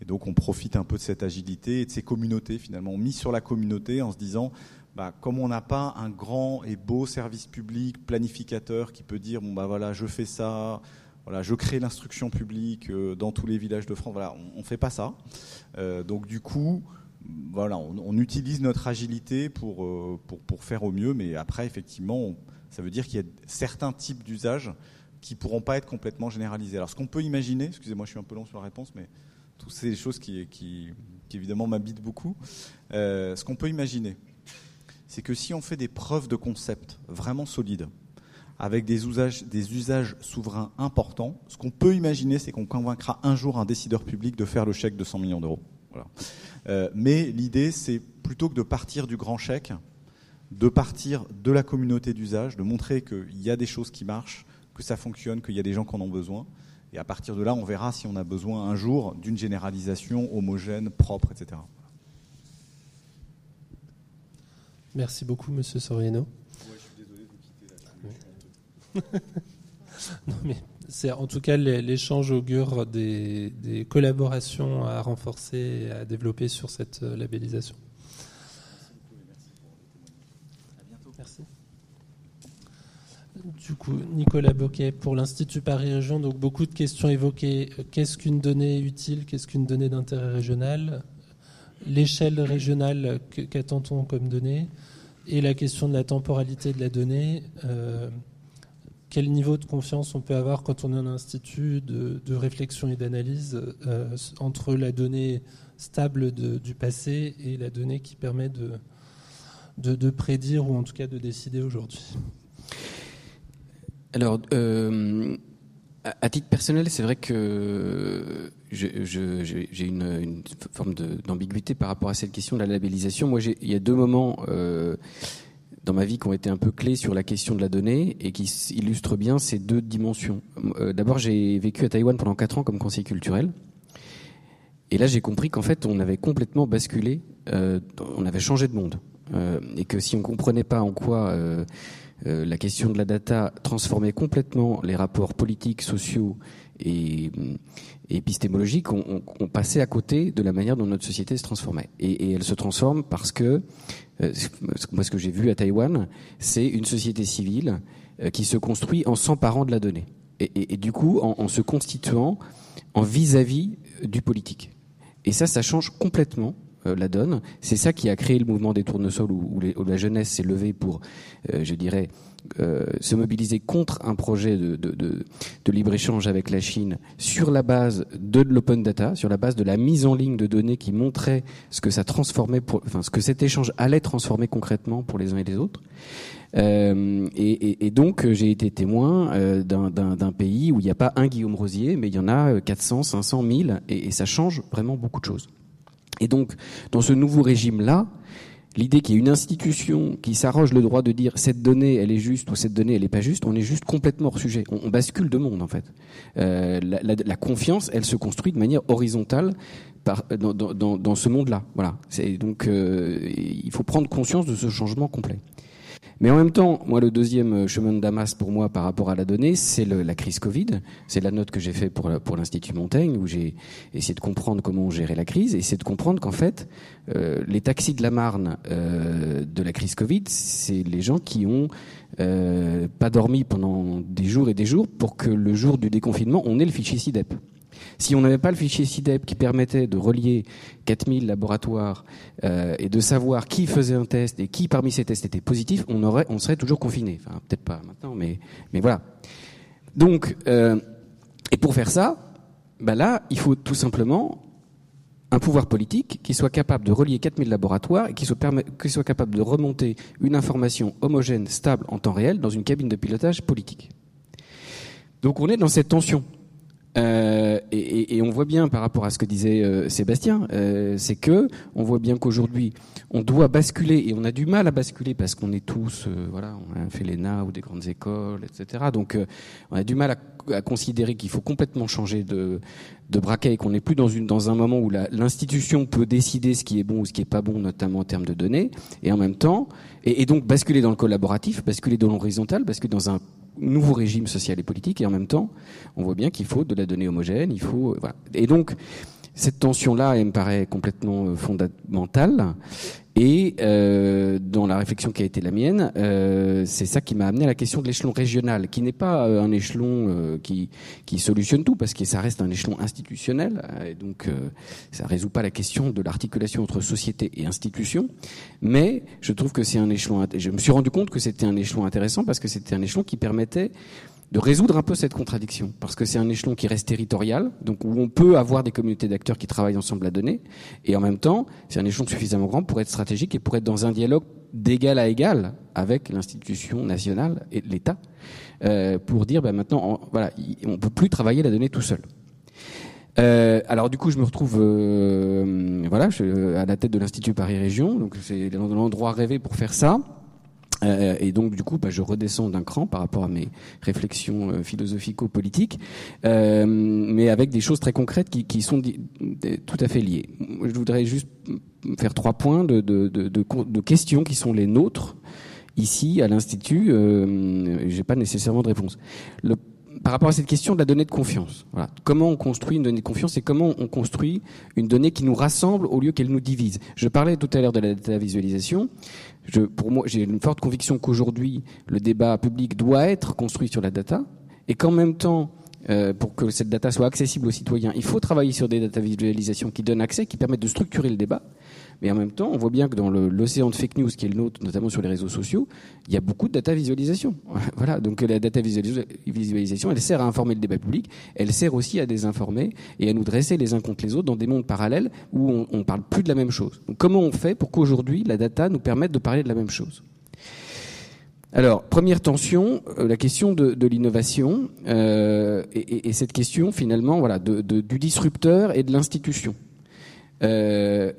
Et donc on profite un peu de cette agilité et de ces communautés finalement. On mise sur la communauté en se disant, bah, comme on n'a pas un grand et beau service public planificateur qui peut dire, bon bah voilà, je fais ça, voilà, je crée l'instruction publique euh, dans tous les villages de France. Voilà, on, ne fait pas ça. Euh, donc du coup, voilà, on, utilise notre agilité pour, euh, pour, pour, faire au mieux, mais après effectivement, ça veut dire qu'il y a certains types d'usages qui pourront pas être complètement généralisés. Alors ce qu'on peut imaginer, excusez-moi, je suis un peu long sur la réponse, mais toutes ces choses qui, évidemment m'habitent beaucoup. Euh, ce qu'on peut imaginer, c'est que si on fait des preuves de concept vraiment solides, avec des usages, des usages souverains importants, ce qu'on peut imaginer, c'est qu'on convaincra un jour un décideur public de faire le chèque de 100 millions d'euros. Euh, mais l'idée, c'est plutôt que de partir du grand chèque, de partir de la communauté d'usage, de montrer qu'il y a des choses qui marchent, que ça fonctionne, qu'il y a des gens qui en ont besoin. Et à partir de là, on verra si on a besoin un jour d'une généralisation homogène, propre, etc. Merci beaucoup, Monsieur Soriano. non, mais c'est en tout cas l'échange augure des, des, collaborations à renforcer et à développer sur cette euh, labellisation. Merci. Du coup, Nicolas Boquet pour l'Institut Paris Région. Donc beaucoup de questions évoquées. Qu'est-ce qu'une donnée utile? Qu'est-ce qu'une donnée d'intérêt régional? L'échelle régionale, qu'attend-on comme donnée? Et la question de la temporalité de la donnée. Euh, quel niveau de confiance on peut avoir quand on est un institut de, réflexion et d'analyse euh, entre la donnée stable du passé et la donnée qui permet de, prédire ou en tout cas de décider aujourd'hui? Alors, euh, à titre personnel, c'est vrai que j'ai une, forme d'ambiguïté par rapport à cette question de la labellisation. Moi, il y a deux moments. Euh, dans ma vie qui ont été un peu clés sur la question de la donnée et qui illustrent bien ces deux dimensions. Euh, d'abord, j'ai vécu à Taïwan pendant quatre ans comme conseiller culturel. Et là, j'ai compris qu'en fait, on avait complètement basculé, on avait changé de monde. Et que si on comprenait pas en quoi la question de la data transformait complètement les rapports politiques, sociaux et, épistémologiques, on, passait à côté de la manière dont notre société se transformait. Et, elle se transforme parce que euh, ce que j'ai vu à Taïwan, c'est une société civile euh, qui se construit en s'emparant de la donnée. Et, du coup, en, en, se constituant en vis-à-vis du politique. Et ça, ça change complètement euh, la donne. C'est ça qui a créé le mouvement des tournesols où, la jeunesse s'est levée pour, je dirais, euh, se mobiliser contre un projet de, libre-échange avec la Chine sur la base de l'open data, sur la base de la mise en ligne de données qui montrait ce que ça transformait, pour, ce que cet échange allait transformer concrètement pour les uns et les autres. Euh, et, donc j'ai été témoin euh, d'un pays où il n'y a pas un Guillaume Rosier, mais il y en a 400, 500, 1000, et, et ça change vraiment beaucoup de choses. Et donc dans ce nouveau régime-là, l'idée qu'il y ait une institution qui s'arroge le droit de dire cette donnée elle est juste ou cette donnée elle n'est pas juste, on est juste complètement hors sujet. On, bascule de monde en fait. Euh, la, confiance, elle se construit de manière horizontale dans, ce monde-là. Voilà. Donc euh, il faut prendre conscience de ce changement complet. Mais en même temps, moi, le deuxième euh, chemin de Damas pour moi par rapport à la donnée, c'est la crise Covid. C'est la note que j'ai fait pour, l'Institut Montaigne, où j'ai essayé de comprendre comment on gérait la crise, et c'est de comprendre qu'en fait, euh, les taxis de la Marne euh, de la crise Covid, c'est les gens qui ont pas dormi pendant des jours et des jours pour que le jour du déconfinement, on ait le fichier SIDEP. Si on n'avait pas le fichier SIDEP qui permettait de relier 4000 laboratoires euh, et de savoir qui faisait un test et qui parmi ces tests était positif, on, serait toujours confiné. Enfin, peut-être pas maintenant, mais, mais voilà. Donc, euh, et pour faire ça, bah là, il faut tout simplement un pouvoir politique qui soit capable de relier 4000 laboratoires et qui soit, qui soit capable de remonter une information homogène, stable, en temps réel dans une cabine de pilotage politique. Donc on est dans cette tension euh, et, on voit bien par rapport à ce que disait euh, Sébastien, euh, c'est que on voit bien qu'aujourd'hui on doit basculer et on a du mal à basculer parce qu'on est tous, voilà, on a fait l'ENA ou des grandes écoles, etc. Donc on a du mal à, à considérer qu'il faut complètement changer de, de braquet et qu'on n'est plus dans, une, dans un moment où l'institution peut décider ce qui est bon ou ce qui est pas bon, notamment en termes de données, et en même temps, et, et donc basculer dans le collaboratif, basculer dans l'horizontal, basculer dans un nouveau régime social et politique, et en même temps, on voit bien qu'il faut de la donnée homogène, il faut, voilà. Et donc, cette tension-là, elle me paraît complètement euh, fondamentale. Et euh, dans la réflexion qui a été la mienne, euh, c'est ça qui m'a amené à la question de l'échelon régional, qui n'est pas euh, un échelon euh, qui, qui solutionne tout, parce que ça reste un échelon institutionnel, et donc ça résout pas la question de l'articulation entre société et institution. Mais je trouve que c'est un échelon. Je me suis rendu compte que c'était un échelon intéressant parce que c'était un échelon qui permettait de résoudre un peu cette contradiction, parce que c'est un échelon qui reste territorial, donc où on peut avoir des communautés d'acteurs qui travaillent ensemble à donner, et en même temps, c'est un échelon suffisamment grand pour être stratégique et pour être dans un dialogue d'égal à égal avec l'institution nationale et l'État, euh, pour dire, ben maintenant, on, voilà, on peut plus travailler la donnée tout seul. Euh, alors du coup, je me retrouve euh, voilà, à la tête de l'Institut Paris Région, donc c'est l'endroit rêvé pour faire ça. Euh, et donc, du coup, bah, je redescends d'un cran par rapport à mes réflexions euh, philosophico-politiques, euh, mais avec des choses très concrètes qui, qui sont tout à fait liées. Je voudrais juste faire trois points de, de, de, de questions qui sont les nôtres ici à l'Institut. Euh, J'ai pas nécessairement de réponse. Par rapport à cette question de la donnée de confiance. Voilà. Comment on construit une donnée de confiance et comment on construit une donnée qui nous rassemble au lieu qu'elle nous divise. Je parlais tout à l'heure de la data visualisation. Pour moi, j'ai une forte conviction qu'aujourd'hui, le débat public doit être construit sur la data et qu'en même temps, euh, pour que cette data soit accessible aux citoyens, il faut travailler sur des data visualisations qui donnent accès, qui permettent de structurer le débat. Mais en même temps, on voit bien que dans l'océan de fake news qui est le nôtre, notamment sur les réseaux sociaux, il y a beaucoup de data visualisation. voilà. Donc la data visualisation, elle sert à informer le débat public, elle sert aussi à désinformer et à nous dresser les uns contre les autres dans des mondes parallèles où on, on parle plus de la même chose. Donc comment on fait pour qu'aujourd'hui la data nous permette de parler de la même chose? Alors, première tension, euh, la question de, l'innovation euh, et, et, cette question finalement, voilà, de, du disrupteur et de l'institution. Euh,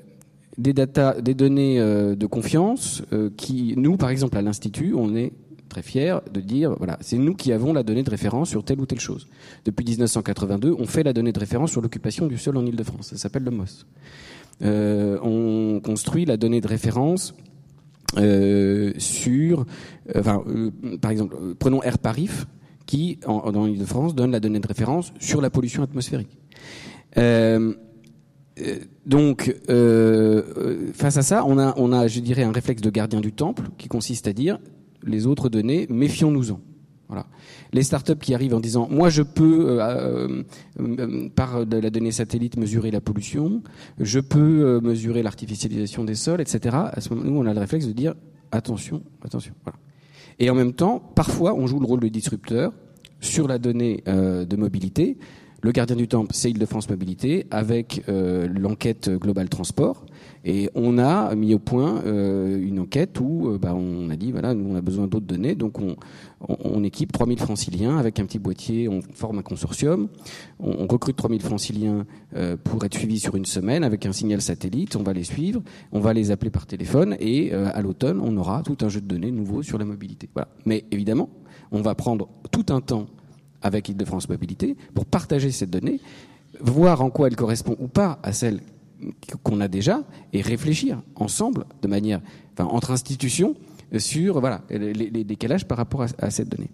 des data, des données euh, de confiance euh, qui, nous, par exemple, à l'institut, on est très fiers de dire, voilà, c'est nous qui avons la donnée de référence sur telle ou telle chose. Depuis 1982, on fait la donnée de référence sur l'occupation du sol en Ile-de-France. Ça s'appelle le MOS. Euh, on construit la donnée de référence euh, sur, enfin, par exemple, prenons Air Parif, qui, en, dans l'Île-de-France, donne la donnée de référence sur la pollution atmosphérique. Euh, euh, donc, euh, euh, face à ça, on a, on a, je dirais, un réflexe de gardien du temple qui consiste à dire les autres données, méfions-nous-en. Voilà. Les startups qui arrivent en disant moi je peux euh, euh, par de la donnée satellite mesurer la pollution, je peux euh, mesurer l'artificialisation des sols, etc. À ce moment, nous on a le réflexe de dire attention, attention. Voilà. Et en même temps, parfois on joue le rôle de disrupteur sur la donnée de mobilité le gardien du temple, c'est Île-de-France Mobilité, avec euh, l'enquête Global Transport. Et on a mis au point euh, une enquête où euh, bah, on a dit, voilà, nous on a besoin d'autres données, donc on, on, on, équipe 3000 franciliens avec un petit boîtier, on forme un consortium, on, on recrute 3000 franciliens pour être suivis sur une semaine avec un signal satellite, on va les suivre, on va les appeler par téléphone et à l'automne, on aura tout un jeu de données nouveau sur la mobilité. Mais évidemment, on va prendre tout un temps avec Île-de-France Mobilité pour partager cette donnée, voir en quoi elle correspond ou pas à celle qu'on a déjà et réfléchir ensemble de manière, enfin, entre institutions sur voilà les, décalages par rapport à, cette donnée.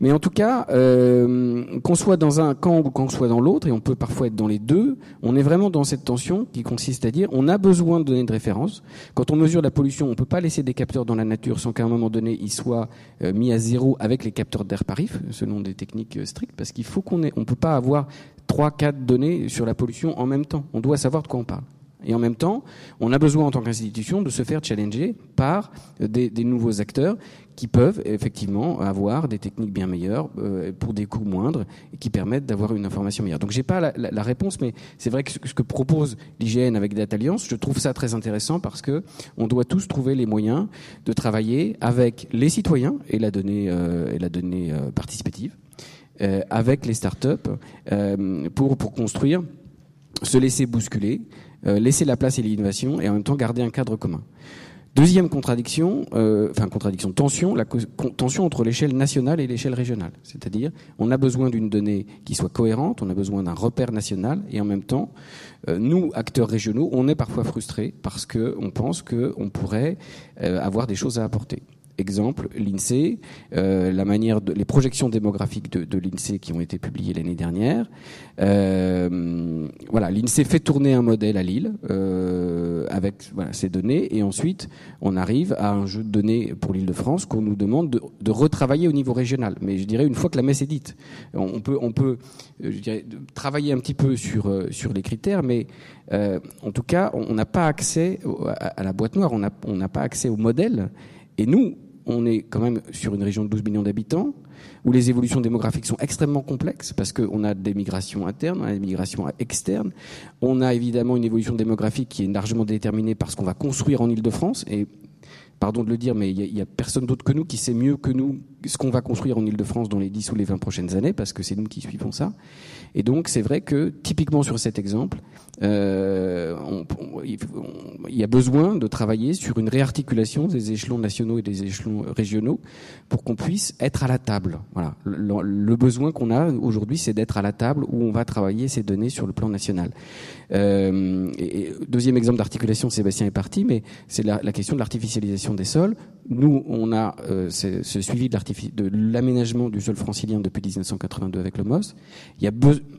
Mais en tout cas, euh, qu'on soit dans un camp ou qu'on soit dans l'autre, et on peut parfois être dans les deux, on est vraiment dans cette tension qui consiste à dire on a besoin de données de référence. Quand on mesure la pollution, on peut pas laisser des capteurs dans la nature sans qu'à un moment donné ils soient euh, mis à zéro avec les capteurs d'air parif, selon des techniques euh, strictes, parce qu'il faut qu'on ait, on peut pas avoir trois, quatre données sur la pollution en même temps. On doit savoir de quoi on parle. Et en même temps, on a besoin en tant qu'institution de se faire challenger par des, des, nouveaux acteurs qui peuvent effectivement avoir des techniques bien meilleures euh, pour des coûts moindres et qui permettent d'avoir une information meilleure. Donc j'ai pas la, réponse, mais c'est vrai que ce, que propose l'IGN avec Data Alliance, je trouve ça très intéressant parce que on doit tous trouver les moyens de travailler avec les citoyens et la donnée euh, euh, participative, euh, avec les startups euh, pour construire, se laisser bousculer euh, laisser la place à l'innovation et en même temps garder un cadre commun. Deuxième contradiction, euh, enfin contradiction, tension, la tension entre l'échelle nationale et l'échelle régionale. C'est-à-dire, on a besoin d'une donnée qui soit cohérente, on a besoin d'un repère national, et en même temps, euh, nous, acteurs régionaux, on est parfois frustrés parce que on pense qu'on pourrait avoir des choses à apporter. Exemple, l'INSEE, euh, la manière de, les projections démographiques de, de l'INSEE qui ont été publiées l'année dernière. Euh, voilà, l'INSEE fait tourner un modèle à Lille euh, avec voilà, ces données et ensuite on arrive à un jeu de données pour l'Île-de-France qu'on nous demande de, de, retravailler au niveau régional. Mais je dirais une fois que la messe est dite, on peut, on peut, travailler un petit peu sur sur les critères, mais en tout cas, on n'a pas accès à, la boîte noire, on n'a on pas accès au modèle. Et nous, on est quand même sur une région de 12 millions d'habitants, où les évolutions démographiques sont extrêmement complexes, parce qu'on a des migrations internes, on a des migrations externes. On a évidemment une évolution démographique qui est largement déterminée par ce qu'on va construire en Ile-de-France. Et pardon de le dire, mais il n'y a, personne d'autre que nous qui sait mieux que nous ce qu'on va construire en Ile-de-France dans les 10 ou les 20 prochaines années, parce que c'est nous qui suivons ça. Et donc, c'est vrai que, typiquement sur cet exemple, euh, il y a besoin de travailler sur une réarticulation des échelons nationaux et des échelons régionaux pour qu'on puisse être à la table. Voilà. Le, besoin qu'on a aujourd'hui, c'est d'être à la table où on va travailler ces données sur le plan national. Euh, deuxième exemple d'articulation, Sébastien est parti, mais c'est la, question de l'artificialisation des sols. Nous, on a euh, ce, suivi de l'aménagement du sol francilien depuis 1982 avec le MOS. Il y a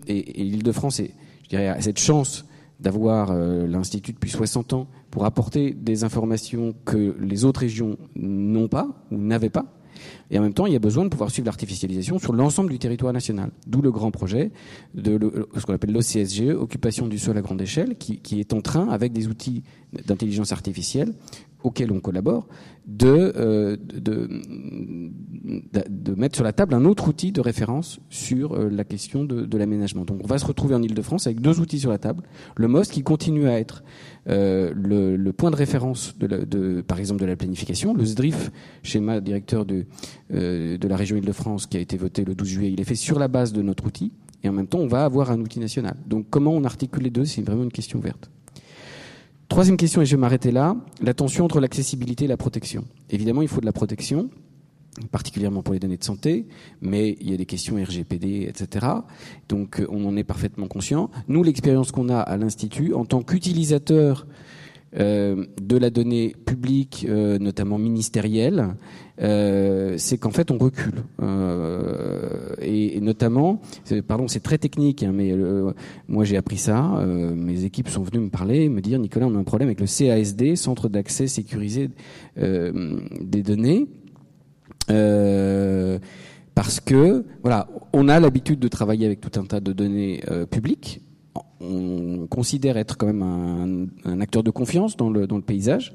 et, et l'Île-de-France, je dirais, a cette chance d'avoir euh, l'Institut depuis 60 ans pour apporter des informations que les autres régions n'ont pas ou n'avaient pas. Et en même temps, il y a besoin de pouvoir suivre l'artificialisation sur l'ensemble du territoire national. D'où le grand projet de ce qu'on appelle l'OCSGE, occupation du sol à grande échelle, qui est en train, avec des outils d'intelligence artificielle auxquels on collabore, de, euh, de, mettre sur la table un autre outil de référence sur euh, la question de, l'aménagement. Donc on va se retrouver en Ile-de-France avec deux outils sur la table. Le MOS qui continue à être euh, le, point de référence, par exemple, de la planification. Le SDRIF, schéma directeur de, euh, la région Ile-de-France, qui a été voté le 12 juillet, il est fait sur la base de notre outil. Et en même temps, on va avoir un outil national. Donc comment on articule les deux, c'est vraiment une question ouverte. Troisième question, et je vais m'arrêter là, la tension entre l'accessibilité et la protection. Évidemment, il faut de la protection, particulièrement pour les données de santé, mais il y a des questions RGPD, etc. Donc on en est parfaitement conscient. Nous, l'expérience qu'on a à l'Institut, en tant qu'utilisateur euh, de la donnée publique, euh, notamment ministérielle, euh, c'est qu'en fait on recule. Et, et, notamment, pardon, c'est très technique, hein, mais moi j'ai appris ça. mes équipes sont venues me parler, me dire Nicolas, on a un problème avec le CASD, Centre d'accès sécurisé des données. parce que voilà, on a l'habitude de travailler avec tout un tas de données publiques on considère être quand même un, acteur de confiance dans le, paysage,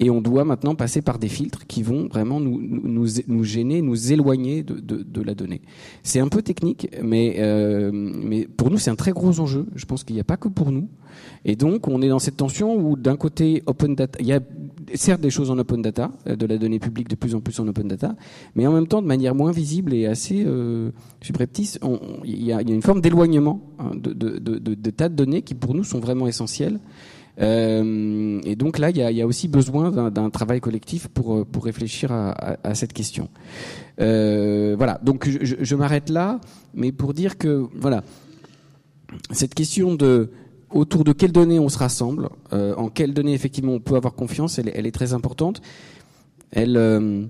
et on doit maintenant passer par des filtres qui vont vraiment nous, gêner, nous éloigner de, la donnée. C'est un peu technique, euh, mais pour nous c'est un très gros enjeu. Je pense qu'il n'y a pas que pour nous. Et donc on est dans cette tension où d'un côté open data, il y a certes des choses en open data, euh, de la donnée publique de plus en plus en open data, mais en même temps de manière moins visible et assez euh, subreptice, il y, y, a une forme d'éloignement hein, de, de, de, de, tas de données qui pour nous sont vraiment essentielles. Euh, et donc là, il y a, y a aussi besoin d'un travail collectif pour, euh, pour réfléchir à, à, à cette question. Euh, voilà, donc je, je m'arrête là, mais pour dire que voilà, cette question de autour de quelles données on se rassemble, euh, en quelles données effectivement on peut avoir confiance, elle, est très importante. Elle, euh,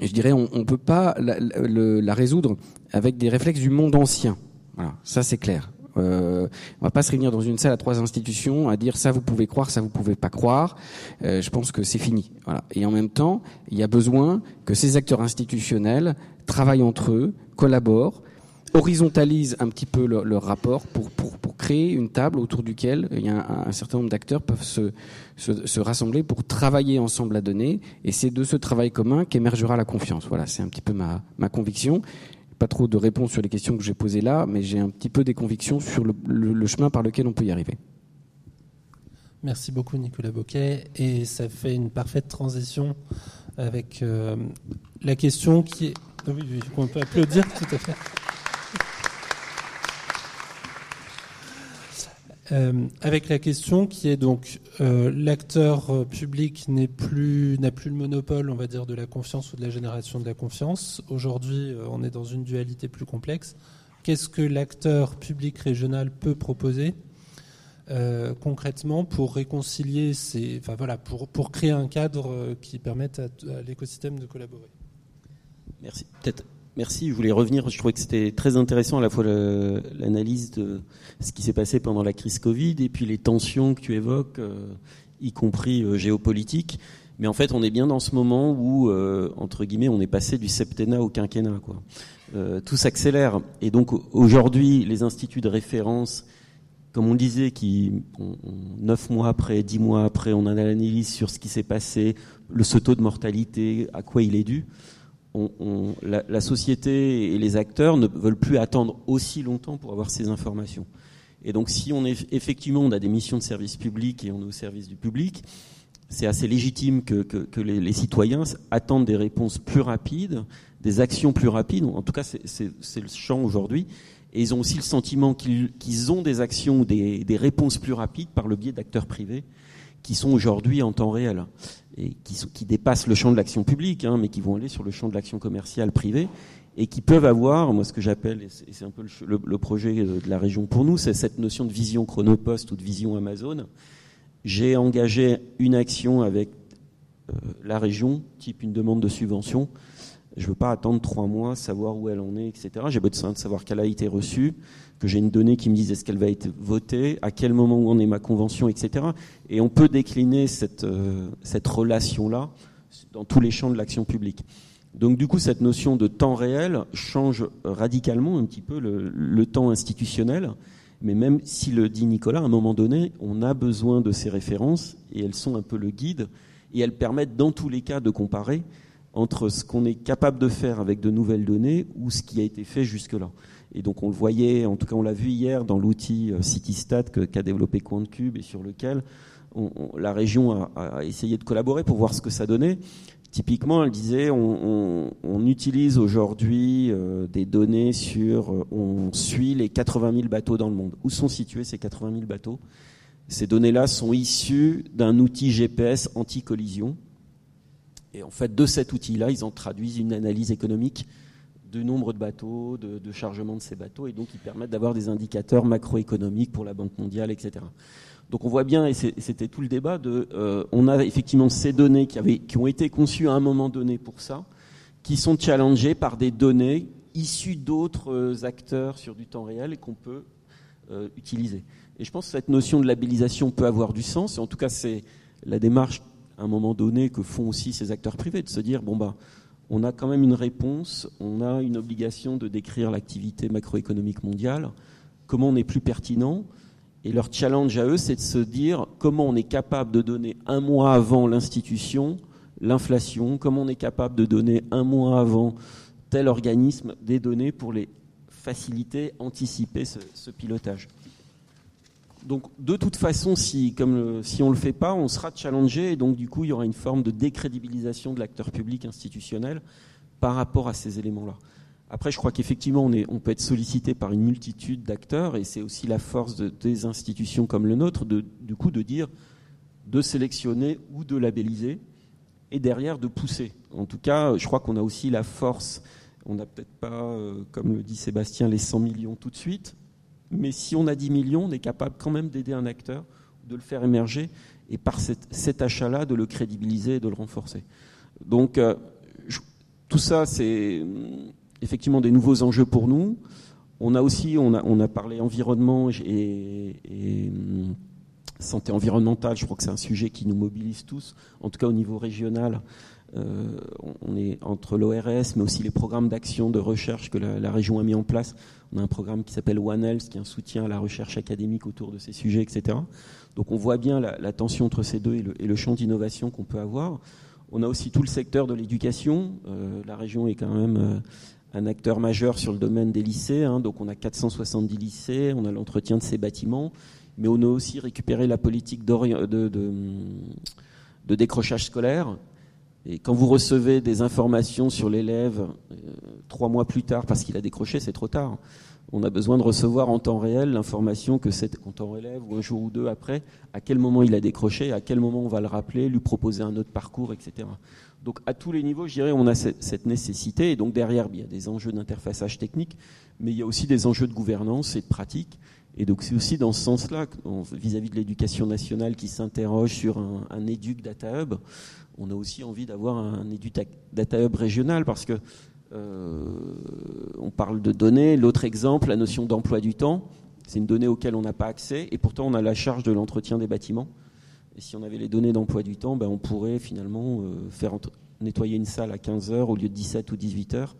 je dirais, on ne peut pas la, résoudre avec des réflexes du monde ancien. Voilà, ça c'est clair. Euh, on va pas se réunir dans une salle à trois institutions à dire ça vous pouvez croire, ça vous pouvez pas croire. Euh, je pense que c'est fini. Et en même temps, il y a besoin que ces acteurs institutionnels travaillent entre eux, collaborent, horizontalisent un petit peu leur, rapport pour, pour, pour, créer une table autour duquel il y a un, certain nombre d'acteurs peuvent se, se, se, rassembler pour travailler ensemble la donnée. Et c'est de ce travail commun qu'émergera la confiance. Voilà, c'est un petit peu ma, ma conviction pas trop de réponses sur les questions que j'ai posées là, mais j'ai un petit peu des convictions sur le, chemin par lequel on peut y arriver. Merci beaucoup Nicolas Boquet, et ça fait une parfaite transition avec euh, la question qui est... Oui, oui, on peut applaudir tout à fait. Euh, avec la question qui est donc euh, l'acteur euh, public n'est plus n'a plus le monopole, on va dire, de la confiance ou de la génération de la confiance. Aujourd'hui, on est dans une dualité plus complexe. Qu'est-ce que l'acteur public régional peut proposer concrètement pour réconcilier ces, enfin voilà, pour pour créer un cadre qui permette à, à l'écosystème de collaborer? Merci. Peut-être Merci. Je voulais revenir. Je trouvais que c'était très intéressant à la fois l'analyse de ce qui s'est passé pendant la crise Covid et puis les tensions que tu évoques, euh, y compris euh, géopolitiques. Mais en fait, on est bien dans ce moment où, euh, entre guillemets, on est passé du septennat au quinquennat. Quoi. Euh, tout s'accélère. Et donc, aujourd'hui, les instituts de référence, comme on disait, qui, on, on, neuf mois après, dix mois après, on a l'analyse sur ce qui s'est passé, le ce taux de mortalité, à quoi il est dû on, la, société et les acteurs ne veulent plus attendre aussi longtemps pour avoir ces informations. Et donc, si on est effectivement on a des missions de service public et on est au service du public, c'est assez légitime que, les, citoyens attendent des réponses plus rapides, des actions plus rapides. En tout cas, c'est le champ aujourd'hui. Et ils ont aussi le sentiment qu'ils ont des actions, des, des, réponses plus rapides par le biais d'acteurs privés qui sont aujourd'hui en temps réel et qui, dépassent le champ de l'action publique, hein, mais qui vont aller sur le champ de l'action commerciale privée et qui peuvent avoir, moi ce que j'appelle, et c'est un peu le, le, projet de la région pour nous, c'est cette notion de vision chronopost ou de vision Amazon. J'ai engagé une action avec euh, la région, type une demande de subvention. Je ne veux pas attendre trois mois, savoir où elle en est, etc. J'ai besoin de savoir qu'elle a été reçue, que j'ai une donnée qui me dise est-ce qu'elle va être votée, à quel moment où en est ma convention, etc. Et on peut décliner cette, euh, cette relation-là dans tous les champs de l'action publique. Donc du coup, cette notion de temps réel change radicalement un petit peu le, temps institutionnel. Mais même si le dit Nicolas, à un moment donné, on a besoin de ces références et elles sont un peu le guide et elles permettent dans tous les cas de comparer entre ce qu'on est capable de faire avec de nouvelles données ou ce qui a été fait jusque-là. Et donc on le voyait, en tout cas on l'a vu hier dans l'outil euh, CityStat qu'a développé QuantCube et sur lequel la région a, a, essayé de collaborer pour voir ce que ça donnait. Typiquement, elle disait, on, utilise aujourd'hui euh, des données sur, euh, on suit les 80 000 bateaux dans le monde. Où sont situés ces 80 000 bateaux? Ces données-là sont issues d'un outil GPS anti-collision. Et en fait, de cet outil-là, ils en traduisent une analyse économique du nombre de bateaux, de, chargement de ces bateaux, et donc ils permettent d'avoir des indicateurs macroéconomiques pour la Banque mondiale, etc. Donc on voit bien, et c'était tout le débat, de, euh, on a effectivement ces données qui ont été conçues à un moment donné pour ça, qui sont challengées par des données issues d'autres euh, acteurs sur du temps réel et qu'on peut euh, utiliser. Et je pense que cette notion de labellisation peut avoir du sens, et en tout cas c'est la démarche à un moment donné que font aussi ces acteurs privés, de se dire, bon bah, on a quand même une réponse, on a une obligation de décrire l'activité macroéconomique mondiale, comment on est plus pertinent, et leur challenge à eux, c'est de se dire comment on est capable de donner un mois avant l'institution l'inflation, comment on est capable de donner un mois avant tel organisme des données pour les faciliter, anticiper ce, pilotage. Donc de toute façon, si, on ne le fait pas, on sera challengé et donc du coup il y aura une forme de décrédibilisation de l'acteur public institutionnel par rapport à ces éléments-là. Après, je crois qu'effectivement, on, peut être sollicité par une multitude d'acteurs, et c'est aussi la force de, des institutions comme le nôtre, de, du coup, de dire, de sélectionner ou de labelliser, et derrière de pousser. En tout cas, je crois qu'on a aussi la force, on n'a peut-être pas, euh, comme le dit Sébastien, les 100 millions tout de suite, mais si on a 10 millions, on est capable quand même d'aider un acteur, de le faire émerger, et par cet achat-là, de le crédibiliser et de le renforcer. Donc, euh, tout ça, c'est effectivement des nouveaux enjeux pour nous. On a aussi, on a, parlé environnement et, hum, santé environnementale. Je crois que c'est un sujet qui nous mobilise tous, en tout cas au niveau régional. Euh, on est entre l'ORS, mais aussi les programmes d'action de recherche que la, région a mis en place. On a un programme qui s'appelle One Health, qui est un soutien à la recherche académique autour de ces sujets, etc. Donc on voit bien la, tension entre ces deux et le, champ d'innovation qu'on peut avoir. On a aussi tout le secteur de l'éducation. Euh, la région est quand même euh, un acteur majeur sur le domaine des lycées. Hein. donc on a 470 lycées, on a l'entretien de ces bâtiments, mais on a aussi récupéré la politique de, décrochage scolaire. Et quand vous recevez des informations sur l'élève euh, trois mois plus tard parce qu'il a décroché, c'est trop tard. On a besoin de recevoir en temps réel l'information que c'est en temps réel ou un jour ou deux après, à quel moment il a décroché, à quel moment on va le rappeler, lui proposer un autre parcours, etc. Donc à tous les niveaux, je dirais, on a cette nécessité. Et donc derrière, il y a des enjeux d'interfaçage technique, mais il y a aussi des enjeux de gouvernance et de pratique. Et donc c'est aussi dans ce sens-là, vis-à-vis de l'éducation nationale qui s'interroge sur un, un éduc data hub, on a aussi envie d'avoir un éduc data hub régional parce que euh, on parle de données. L'autre exemple, la notion d'emploi du temps, c'est une donnée auquel on n'a pas accès et pourtant on a la charge de l'entretien des bâtiments. Et si on avait les données d'emploi du temps, ben on pourrait finalement euh, faire nettoyer une salle à 15 heures au lieu de 17 ou 18 heures,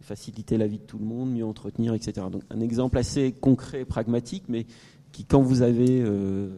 faciliter la vie de tout le monde, mieux entretenir, etc. Donc un exemple assez concret, pragmatique, mais qui, quand vous avez euh,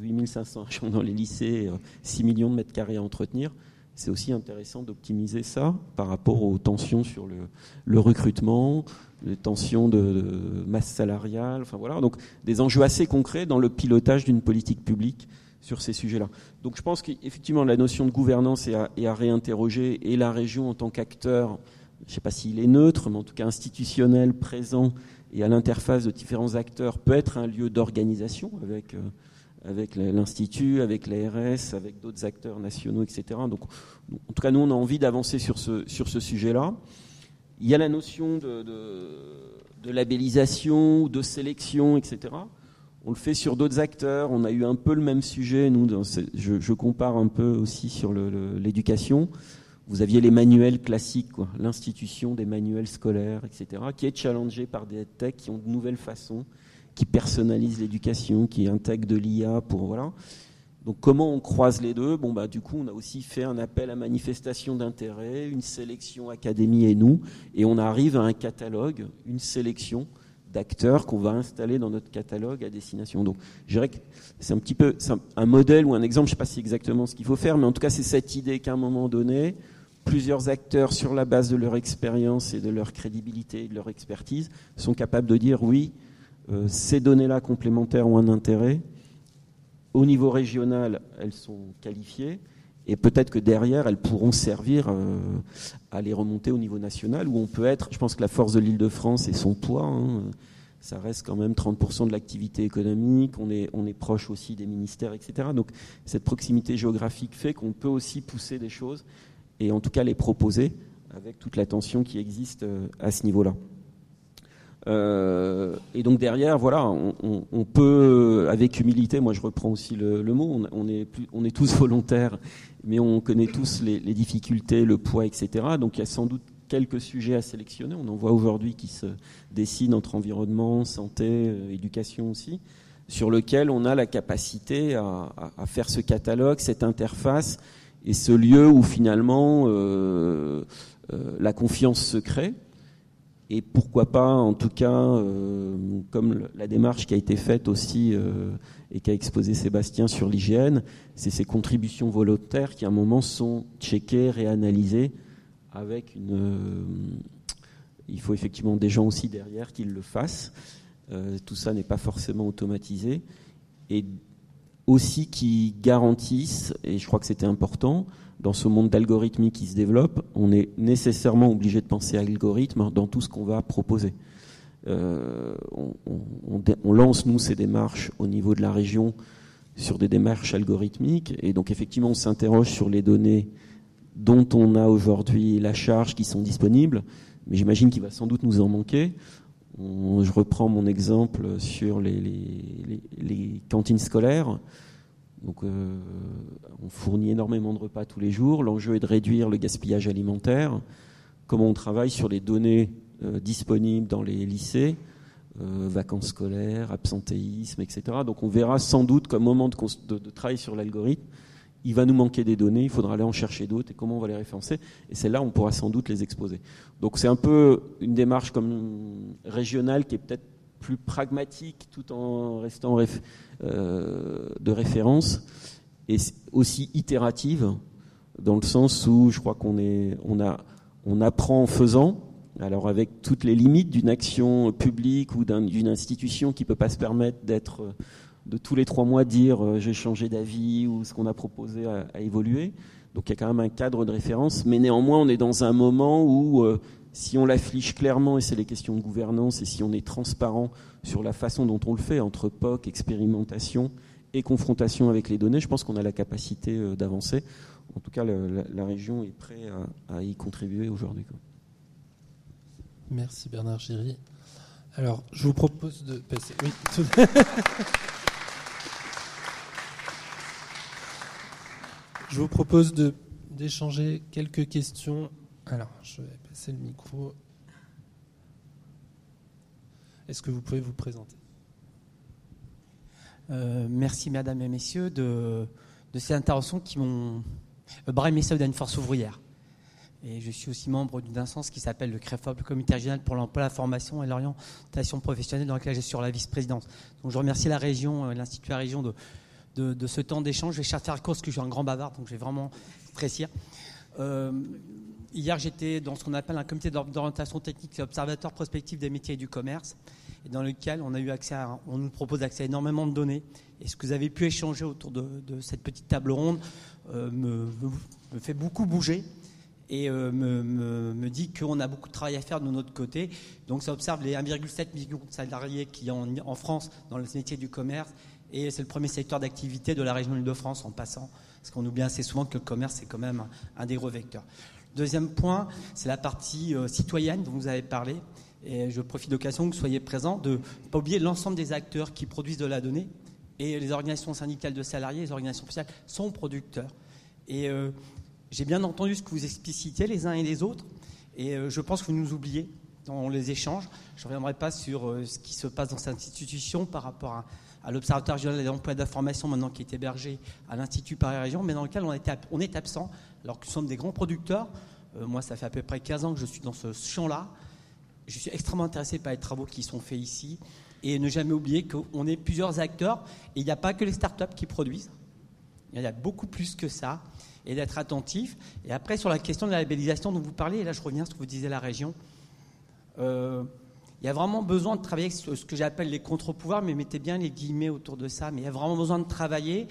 8500 chambres dans les lycées, 6 euh, millions de mètres carrés à entretenir, c'est aussi intéressant d'optimiser ça par rapport aux tensions sur le, recrutement, les tensions de, masse salariale, enfin voilà, donc des enjeux assez concrets dans le pilotage d'une politique publique sur ces sujets-là. Donc je pense qu'effectivement la notion de gouvernance est à, réinterroger et la région en tant qu'acteur, je ne sais pas s'il est neutre, mais en tout cas institutionnel, présent et à l'interface de différents acteurs peut être un lieu d'organisation avec, euh, avec l'Institut, avec l'ARS, avec d'autres acteurs nationaux, etc. Donc en tout cas nous on a envie d'avancer sur ce, sur ce sujet-là. Il y a la notion de, labellisation, de sélection, etc. On le fait sur d'autres acteurs. On a eu un peu le même sujet. Nous, je, compare un peu aussi sur l'éducation. Vous aviez les manuels classiques, l'institution des manuels scolaires, etc., qui est challengée par des techs qui ont de nouvelles façons, qui personnalisent l'éducation, qui intègrent de l'IA pour voilà. Donc comment on croise les deux? Bon bah du coup on a aussi fait un appel à manifestation d'intérêt, une sélection académie et nous, et on arrive à un catalogue, une sélection d'acteurs qu'on va installer dans notre catalogue à destination. Donc, je dirais que c'est un petit peu un modèle ou un exemple, je ne sais pas si exactement ce qu'il faut faire, mais en tout cas, c'est cette idée qu'à un moment donné, plusieurs acteurs, sur la base de leur expérience et de leur crédibilité et de leur expertise, sont capables de dire oui, euh, ces données-là complémentaires ont un intérêt. Au niveau régional, elles sont qualifiées. Et peut-être que derrière, elles pourront servir euh, à les remonter au niveau national, où on peut être, je pense que la force de l'île de France et son poids, hein, ça reste quand même 30% de l'activité économique, on est, on est proche aussi des ministères, etc. Donc cette proximité géographique fait qu'on peut aussi pousser des choses, et en tout cas les proposer, avec toute l'attention qui existe euh, à ce niveau-là. Euh, et donc derrière, voilà, on, peut, avec humilité, moi je reprends aussi le, mot, on, est tous volontaires mais on connaît tous les, difficultés, le poids, etc. Donc il y a sans doute quelques sujets à sélectionner. On en voit aujourd'hui qui se dessinent entre environnement, santé, euh, éducation aussi, sur lequel on a la capacité à, faire ce catalogue, cette interface et ce lieu où finalement euh, euh, la confiance se crée. Et pourquoi pas, en tout cas, comme la démarche qui a été faite aussi et qu'a exposé Sébastien sur l'hygiène, c'est ces contributions volontaires qui à un moment sont checkées, réanalysées avec une. Euh, il faut effectivement des gens aussi derrière qui le fassent. Euh, tout ça n'est pas forcément automatisé. Et aussi qui garantissent, et je crois que c'était important, dans ce monde d'algorithmie qui se développe, on est nécessairement obligé de penser à l'algorithme dans tout ce qu'on va proposer. Euh, on, lance, nous, ces démarches au niveau de la région sur des démarches algorithmiques. Et donc, effectivement, on s'interroge sur les données dont on a aujourd'hui la charge qui sont disponibles. Mais j'imagine qu'il va sans doute nous en manquer. Je reprends mon exemple sur les, cantines scolaires. Donc, euh, on fournit énormément de repas tous les jours. L'enjeu est de réduire le gaspillage alimentaire. Comment on travaille sur les données euh, disponibles dans les lycées, euh, vacances scolaires, absentéisme, etc. Donc on verra sans doute qu'au moment de, travail sur l'algorithme, il va nous manquer des données, il faudra aller en chercher d'autres et comment on va les référencer. Et celles-là, on pourra sans doute les exposer. Donc c'est un peu une démarche comme régionale qui est peut-être plus pragmatique tout en restant euh, de référence et aussi itérative dans le sens où je crois qu'on on on apprend en faisant alors avec toutes les limites d'une action publique ou d'une institution qui peut pas se permettre d'être de tous les trois mois dire euh, j'ai changé d'avis ou ce qu'on a proposé a, évolué. Donc il y a quand même un cadre de référence, mais néanmoins on est dans un moment où euh, si on l'affiche clairement, et c'est les questions de gouvernance, et si on est transparent sur la façon dont on le fait, entre POC, expérimentation et confrontation avec les données, je pense qu'on a la capacité d'avancer. En tout cas, la, région est prête à, y contribuer aujourd'hui. Merci Bernard Géry. Alors, je vous propose de passer. Oui. je vous propose d'échanger quelques questions. Alors, je vais passer le micro. Est-ce que vous pouvez vous présenter? Euh, Merci, mesdames et messieurs, de, ces interventions qui m'ont. Brahim Messaoud d'une force ouvrière. Et je suis aussi membre d'une instance qui s'appelle le CREFOP, le Comité régional pour l'emploi, la formation et l'orientation professionnelle, dans lequel je sur la vice-présidence. Donc je remercie la région, euh, l'Institut à la région de, de, ce temps d'échange. Je vais chercher à cause que je suis un grand bavard, donc je vais vraiment apprécier. Euh, hier, j'étais dans ce qu'on appelle un comité d'orientation technique observateur prospectif des métiers et du commerce. et dans lequel on a eu accès on nous propose accès à énormément de données. Et ce que vous avez pu échanger autour de, cette petite table ronde me, me, fait beaucoup bouger et me, me, dit qu'on a beaucoup de travail à faire de notre côté. Donc ça observe les 1,7 million de salariés qui en, en France dans le métier du commerce et c'est le premier secteur d'activité de la région Île-de-France en passant, parce qu'on oublie assez souvent que le commerce c'est quand même un des gros vecteurs. Deuxième point, c'est la partie euh, citoyenne dont vous avez parlé. Et je profite de l'occasion que vous soyez présents, de ne pas oublier l'ensemble des acteurs qui produisent de la donnée. Et les organisations syndicales de salariés, les organisations sociales sont producteurs. Et euh, j'ai bien entendu ce que vous explicitez les uns et les autres. Et euh, je pense que vous nous oubliez dans les échanges. Je ne reviendrai pas sur ce qui se passe dans cette institution par rapport à, à l'Observatoire régional des emplois d'information, maintenant qui est hébergé à l'Institut Paris-Région, mais dans lequel on est, on est absent, alors que nous sommes des grands producteurs. Euh, moi, ça fait à peu près 15 ans que je suis dans ce champ-là. Je suis extrêmement intéressé par les travaux qui sont faits ici. Et ne jamais oublier qu'on est plusieurs acteurs. Et il n'y a pas que les startups qui produisent. Il y a beaucoup plus que ça. Et d'être attentif. Et après, sur la question de la labellisation dont vous parlez, et là je reviens à ce que vous disiez la région. Euh, il y a vraiment besoin de travailler sur ce que j'appelle les contre-pouvoirs, mais mettez bien les guillemets autour de ça. Mais il y a vraiment besoin de travailler.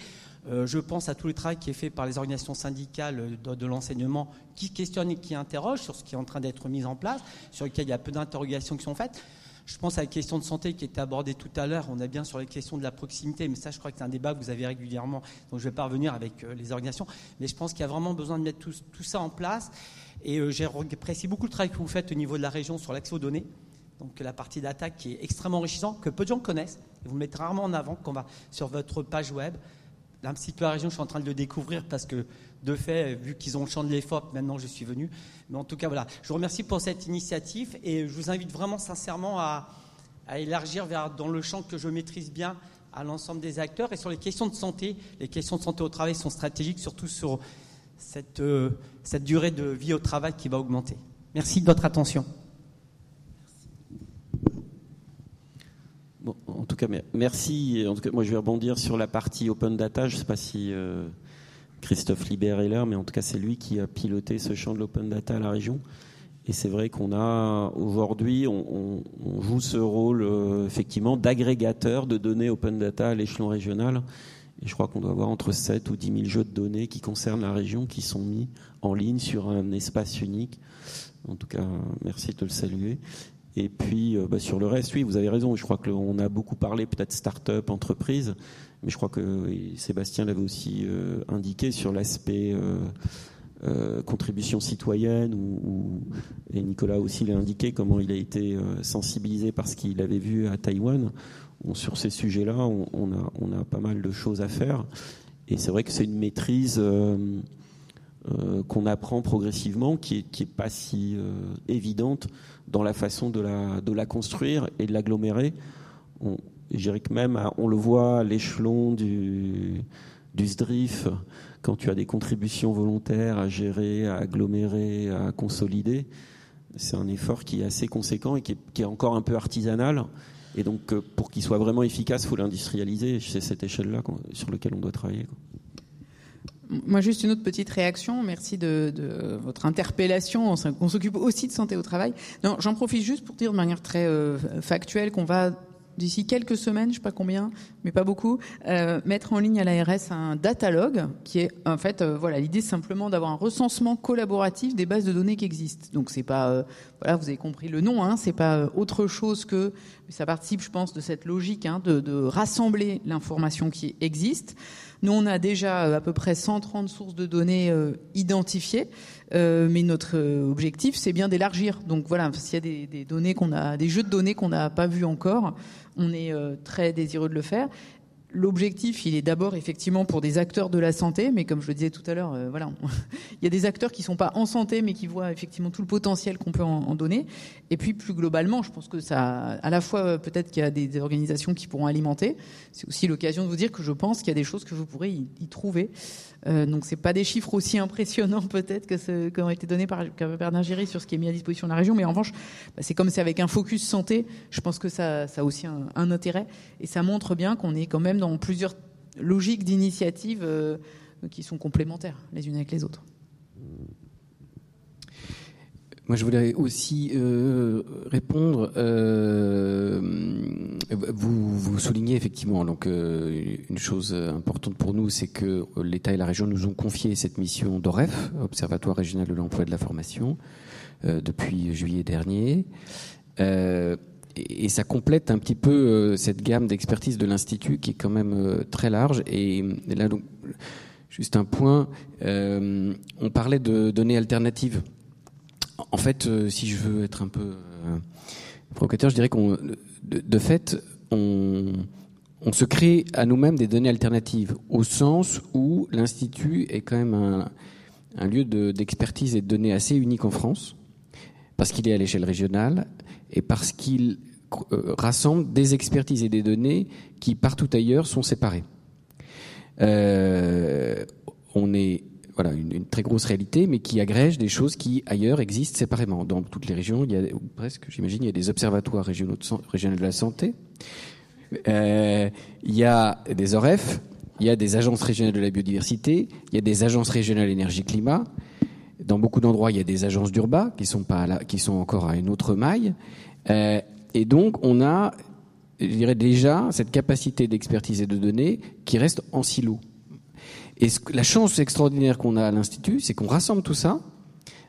Euh, je pense à tout le travail qui est fait par les organisations syndicales de, l'enseignement qui questionnent et qui interrogent sur ce qui est en train d'être mis en place, sur lequel il y a peu d'interrogations qui sont faites. Je pense à la question de santé qui était abordée tout à l'heure. On a bien sur les questions de la proximité, mais ça, je crois que c'est un débat que vous avez régulièrement. Donc, je vais pas revenir avec euh, les organisations. Mais je pense qu'il y a vraiment besoin de mettre tout, ça en place. Et euh, j'apprécie beaucoup le travail que vous faites au niveau de la région sur l'accès aux données donc la partie d'attaque qui est extrêmement enrichissante, que peu de gens connaissent, et vous mettez rarement en avant quand on va sur votre page web. L'Institut de la région, je suis en train de le découvrir parce que, de fait, vu qu'ils ont le champ de l'EFOP, maintenant je suis venu. Mais en tout cas, voilà. Je vous remercie pour cette initiative et je vous invite vraiment sincèrement à, élargir vers, dans le champ que je maîtrise bien à l'ensemble des acteurs. Et sur les questions de santé, les questions de santé au travail sont stratégiques, surtout sur cette, euh, cette durée de vie au travail qui va augmenter. Merci de votre attention. En tout cas, merci. En tout cas, moi, je vais rebondir sur la partie open data. Je ne sais pas si euh, Christophe Libert est là, mais en tout cas, c'est lui qui a piloté ce champ de l'open data à la région. Et c'est vrai qu'on a aujourd'hui, on, joue ce rôle euh, effectivement d'agrégateur de données open data à l'échelon régional. Et je crois qu'on doit avoir entre 7 ou 10 000 jeux de données qui concernent la région qui sont mis en ligne sur un espace unique. En tout cas, merci de le saluer. Et puis euh, bah, sur le reste, oui, vous avez raison. Je crois qu'on a beaucoup parlé peut-être start-up, entreprise, mais je crois que Sébastien l'avait aussi euh, indiqué sur l'aspect euh, contribution citoyenne, ou, et Nicolas aussi l'a indiqué comment il a été sensibilisé par ce qu'il avait vu à Taïwan. sur ces sujets-là, on, a, on a pas mal de choses à faire. Et c'est vrai que c'est une maîtrise qu'on apprend progressivement, qui est, qui est pas si évidente dans la façon de la, construire et de l'agglomérer. Je dirais que même, on le voit à l'échelon du, SDRIF, quand tu as des contributions volontaires à gérer, à agglomérer, à consolider, c'est un effort qui est assez conséquent et qui est, qui est encore un peu artisanal. Et donc, euh, pour qu'il soit vraiment efficace, il faut l'industrialiser. C'est cette échelle-là sur laquelle on doit travailler. Moi, juste une autre petite réaction. Merci de, de votre interpellation. On s'occupe aussi de santé au travail. Non, j'en profite juste pour dire de manière très euh, factuelle qu'on va d'ici quelques semaines, je sais pas combien, mais pas beaucoup, euh, mettre en ligne à l'ARS un datalogue qui est en fait euh, voilà l'idée simplement d'avoir un recensement collaboratif des bases de données qui existent. Donc c'est pas euh, voilà vous avez compris le nom, hein, c'est pas autre chose que ça participe je pense de cette logique hein, de, de rassembler l'information qui existe. Nous, on a déjà euh, à peu près 130 sources de données euh, identifiées, euh, mais notre objectif, c'est bien d'élargir. Donc voilà, s'il y a des, des données qu'on a, des jeux de données qu'on n'a pas vus encore, on est très désireux de le faire. L'objectif, il est d'abord effectivement pour des acteurs de la santé, mais comme je le disais tout à l'heure, euh, voilà, il y a des acteurs qui sont pas en santé, mais qui voient effectivement tout le potentiel qu'on peut en, donner. Et puis plus globalement, je pense que ça, à la fois peut-être qu'il y a des, organisations qui pourront alimenter. C'est aussi l'occasion de vous dire que je pense qu'il y a des choses que vous pourrez y trouver. Euh, donc c'est pas des chiffres aussi impressionnants peut-être que ceux qui ont été donnés par, Bernard Giry sur ce qui est mis à disposition de la région, mais en revanche, bah, c'est comme c'est avec un focus santé, je pense que ça, a aussi un, un intérêt et ça montre bien qu'on est quand même dans plusieurs logiques d'initiatives euh, qui sont complémentaires les unes avec les autres. Moi, je voulais aussi euh, répondre. Euh, vous, soulignez effectivement donc euh, une chose importante pour nous, c'est que l'État et la région nous ont confié cette mission d'OREF, Observatoire régional de l'emploi et de la formation, depuis juillet dernier. et, ça complète un petit peu cette gamme d'expertise de l'institut qui est quand même très large. Et, là, donc, juste un point. on parlait de données alternatives. En fait, euh, si je veux être un peu euh, provocateur, je dirais qu'on, de, fait, on, se crée à nous-mêmes des données alternatives, au sens où l'Institut est quand même un, lieu d'expertise et de données assez unique en France, parce qu'il est à l'échelle régionale et parce qu'il euh, rassemble des expertises et des données qui, partout ailleurs, sont séparées. on est voilà, une, très grosse réalité, mais qui agrège des choses qui ailleurs existent séparément. Dans toutes les régions, il y a presque, j'imagine, il y a des observatoires régionaux de, la santé, euh, il y a des OREF, il y a des agences régionales de la biodiversité, il y a des agences régionales énergie-climat. Dans beaucoup d'endroits, il y a des agences d'urba qui sont encore à une autre maille. Euh, et donc, on a, je déjà, cette capacité d'expertise et de données qui reste en silo. Et la chance extraordinaire qu'on a à l'Institut, c'est qu'on rassemble tout ça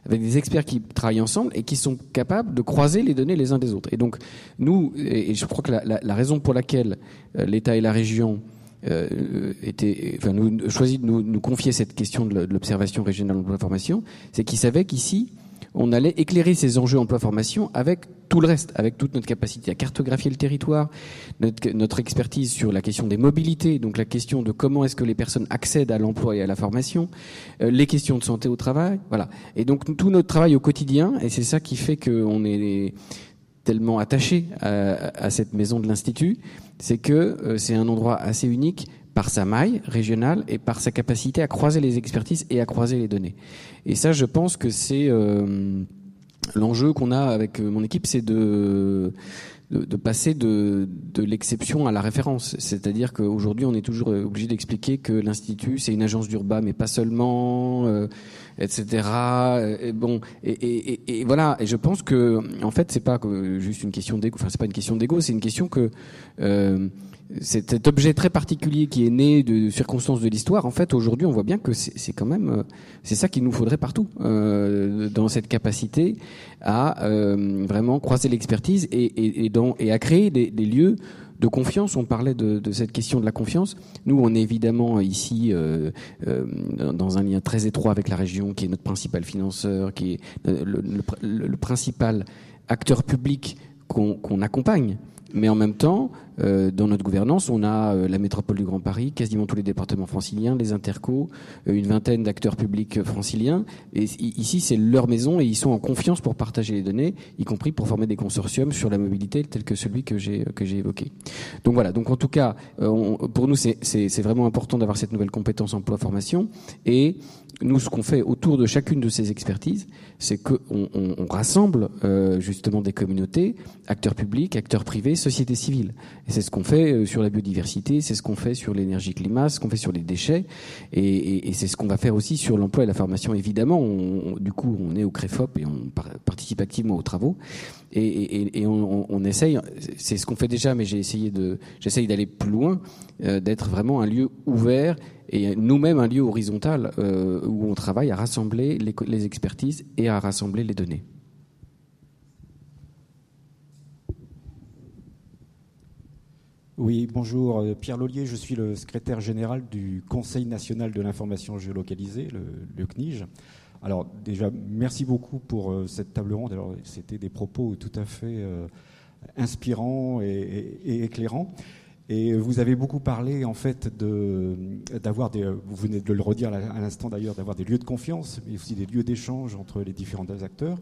avec des experts qui travaillent ensemble et qui sont capables de croiser les données les uns des autres. Et donc, nous, et je crois que la, raison pour laquelle euh, l'État et la région euh, choisi de nous, confier cette question de l'observation régionale de l'information, c'est qu'ils savaient qu'ici, on allait éclairer ces enjeux emploi-formation avec tout le reste, avec toute notre capacité à cartographier le territoire, notre, expertise sur la question des mobilités, donc la question de comment est-ce que les personnes accèdent à l'emploi et à la formation, euh, les questions de santé au travail, voilà. Et donc tout notre travail au quotidien, et c'est ça qui fait qu'on est tellement attaché à, cette maison de l'Institut, c'est que euh, c'est un endroit assez unique par sa maille régionale et par sa capacité à croiser les expertises et à croiser les données. Et ça, je pense que c'est euh, l'enjeu qu'on a avec euh, mon équipe, c'est de, de, passer de, de l'exception à la référence. C'est-à-dire qu'aujourd'hui, on est toujours obligé d'expliquer que l'institut c'est une agence d'urba, mais pas seulement, euh, etc. Et bon, et, et, et, voilà. Et je pense que en fait, c'est pas juste une question d'ego. Enfin, c'est pas une question d'ego, c'est une question que euh, cet objet très particulier qui est né de circonstances de l'histoire, en fait, aujourd'hui, on voit bien que c'est quand même, euh, c'est ça qu'il nous faudrait partout, euh, dans cette capacité à euh, vraiment croiser l'expertise et, et, et, à créer des, lieux de confiance. On parlait de, cette question de la confiance. Nous, on est évidemment ici dans un lien très étroit avec la région, qui est notre principal financeur, qui est le principal acteur public qu'on accompagne. Mais en même temps, euh, dans notre gouvernance, on a euh, la métropole du Grand Paris, quasiment tous les départements franciliens, les intercos, euh, une vingtaine d'acteurs publics franciliens. Et ici, c'est leur maison et ils sont en confiance pour partager les données, y compris pour former des consortiums sur la mobilité, tel que celui que j'ai que j'ai évoqué. Donc voilà. Donc en tout cas, pour nous, c'est vraiment important d'avoir cette nouvelle compétence emploi-formation. Et nous, ce qu'on fait autour de chacune de ces expertises, c'est qu'on on, on rassemble justement des communautés, acteurs publics, acteurs privés, sociétés civiles. C'est ce qu'on fait euh, sur la biodiversité, c'est ce qu'on fait sur l'énergie-climat, ce qu'on fait sur les déchets, et, c'est ce qu'on va faire aussi sur l'emploi et la formation. Évidemment, on, du coup, on est au CREFOP et on participe activement aux travaux, et, on, on, essaye, c'est ce qu'on fait déjà, mais j'ai essayé j'essaye d'aller plus loin, euh, d'être vraiment un lieu ouvert et nous-mêmes un lieu horizontal euh, où on travaille à rassembler les expertises et à rassembler les données. Oui, bonjour. Euh, Pierre Lollier, je suis le secrétaire général du Conseil national de l'information géolocalisée, le, CNIG. Alors déjà, merci beaucoup pour euh, cette table ronde. Alors c'était des propos tout à fait euh, inspirants et, éclairants. Et vous avez beaucoup parlé en fait d'avoir des, vous venez de le redire à l'instant d'ailleurs, d'avoir des lieux de confiance, mais aussi des lieux d'échange entre les différents acteurs.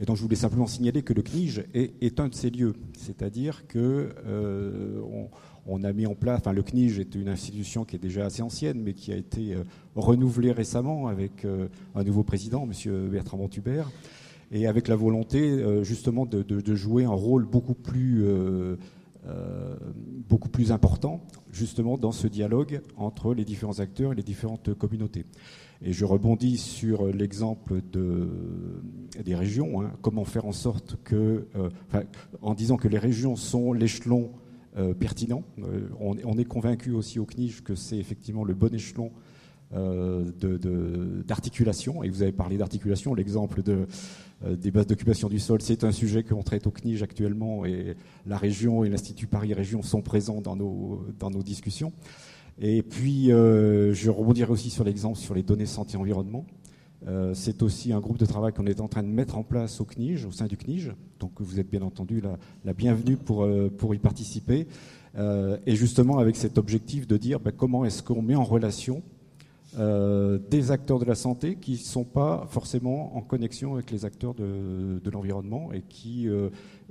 Et donc je voulais simplement signaler que le CNIG est, un de ces lieux, c'est-à-dire que euh, a mis en place, enfin le CNIG est une institution qui est déjà assez ancienne, mais qui a été euh, renouvelée récemment avec euh, un nouveau président, Monsieur Bertrand Montubert, et avec la volonté justement de, jouer un rôle beaucoup plus important, justement, dans ce dialogue entre les différents acteurs et les différentes communautés. Et je rebondis sur l'exemple de, des régions. Hein. comment faire en sorte que, en disant que les régions sont l'échelon euh, pertinent. Euh, on, est convaincu aussi au CNIJ que c'est effectivement le bon échelon euh, d'articulation. Et vous avez parlé d'articulation. L'exemple de, des bases d'occupation du sol, c'est un sujet qu'on traite au CNIJ actuellement. Et la région et l'Institut Paris Région sont présents dans nos discussions. Et puis, je rebondirai aussi sur l'exemple sur les données santé-environnement. Euh, c'est aussi un groupe de travail qu'on est en train de mettre en place au CNIJ, au sein du CNIJ. Donc vous êtes bien entendu la, bienvenue pour, euh, pour y participer. Euh, et justement avec cet objectif de dire ben, comment est-ce qu'on met en relation des acteurs de la santé qui ne sont pas forcément en connexion avec les acteurs de, l'environnement et qui,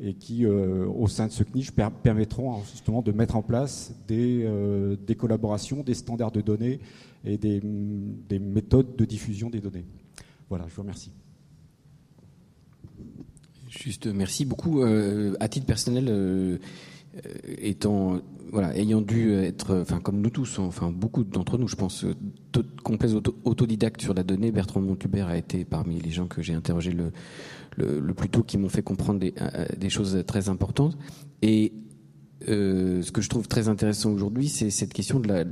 et qui au sein de ce CNIJ, permettront justement de mettre en place des, collaborations, des standards de données et des, des méthodes de diffusion des données. Voilà, je vous remercie. Juste, merci beaucoup. Euh, à titre personnel, euh, euh, étant, voilà, ayant dû être, enfin, comme nous tous, enfin, beaucoup d'entre nous, je pense, complets autodidactes sur la donnée, Bertrand Montubert a été parmi les gens que j'ai interrogés le, le, plus tôt qui m'ont fait comprendre des, des, choses très importantes. Et ce que je trouve très intéressant aujourd'hui, c'est cette question de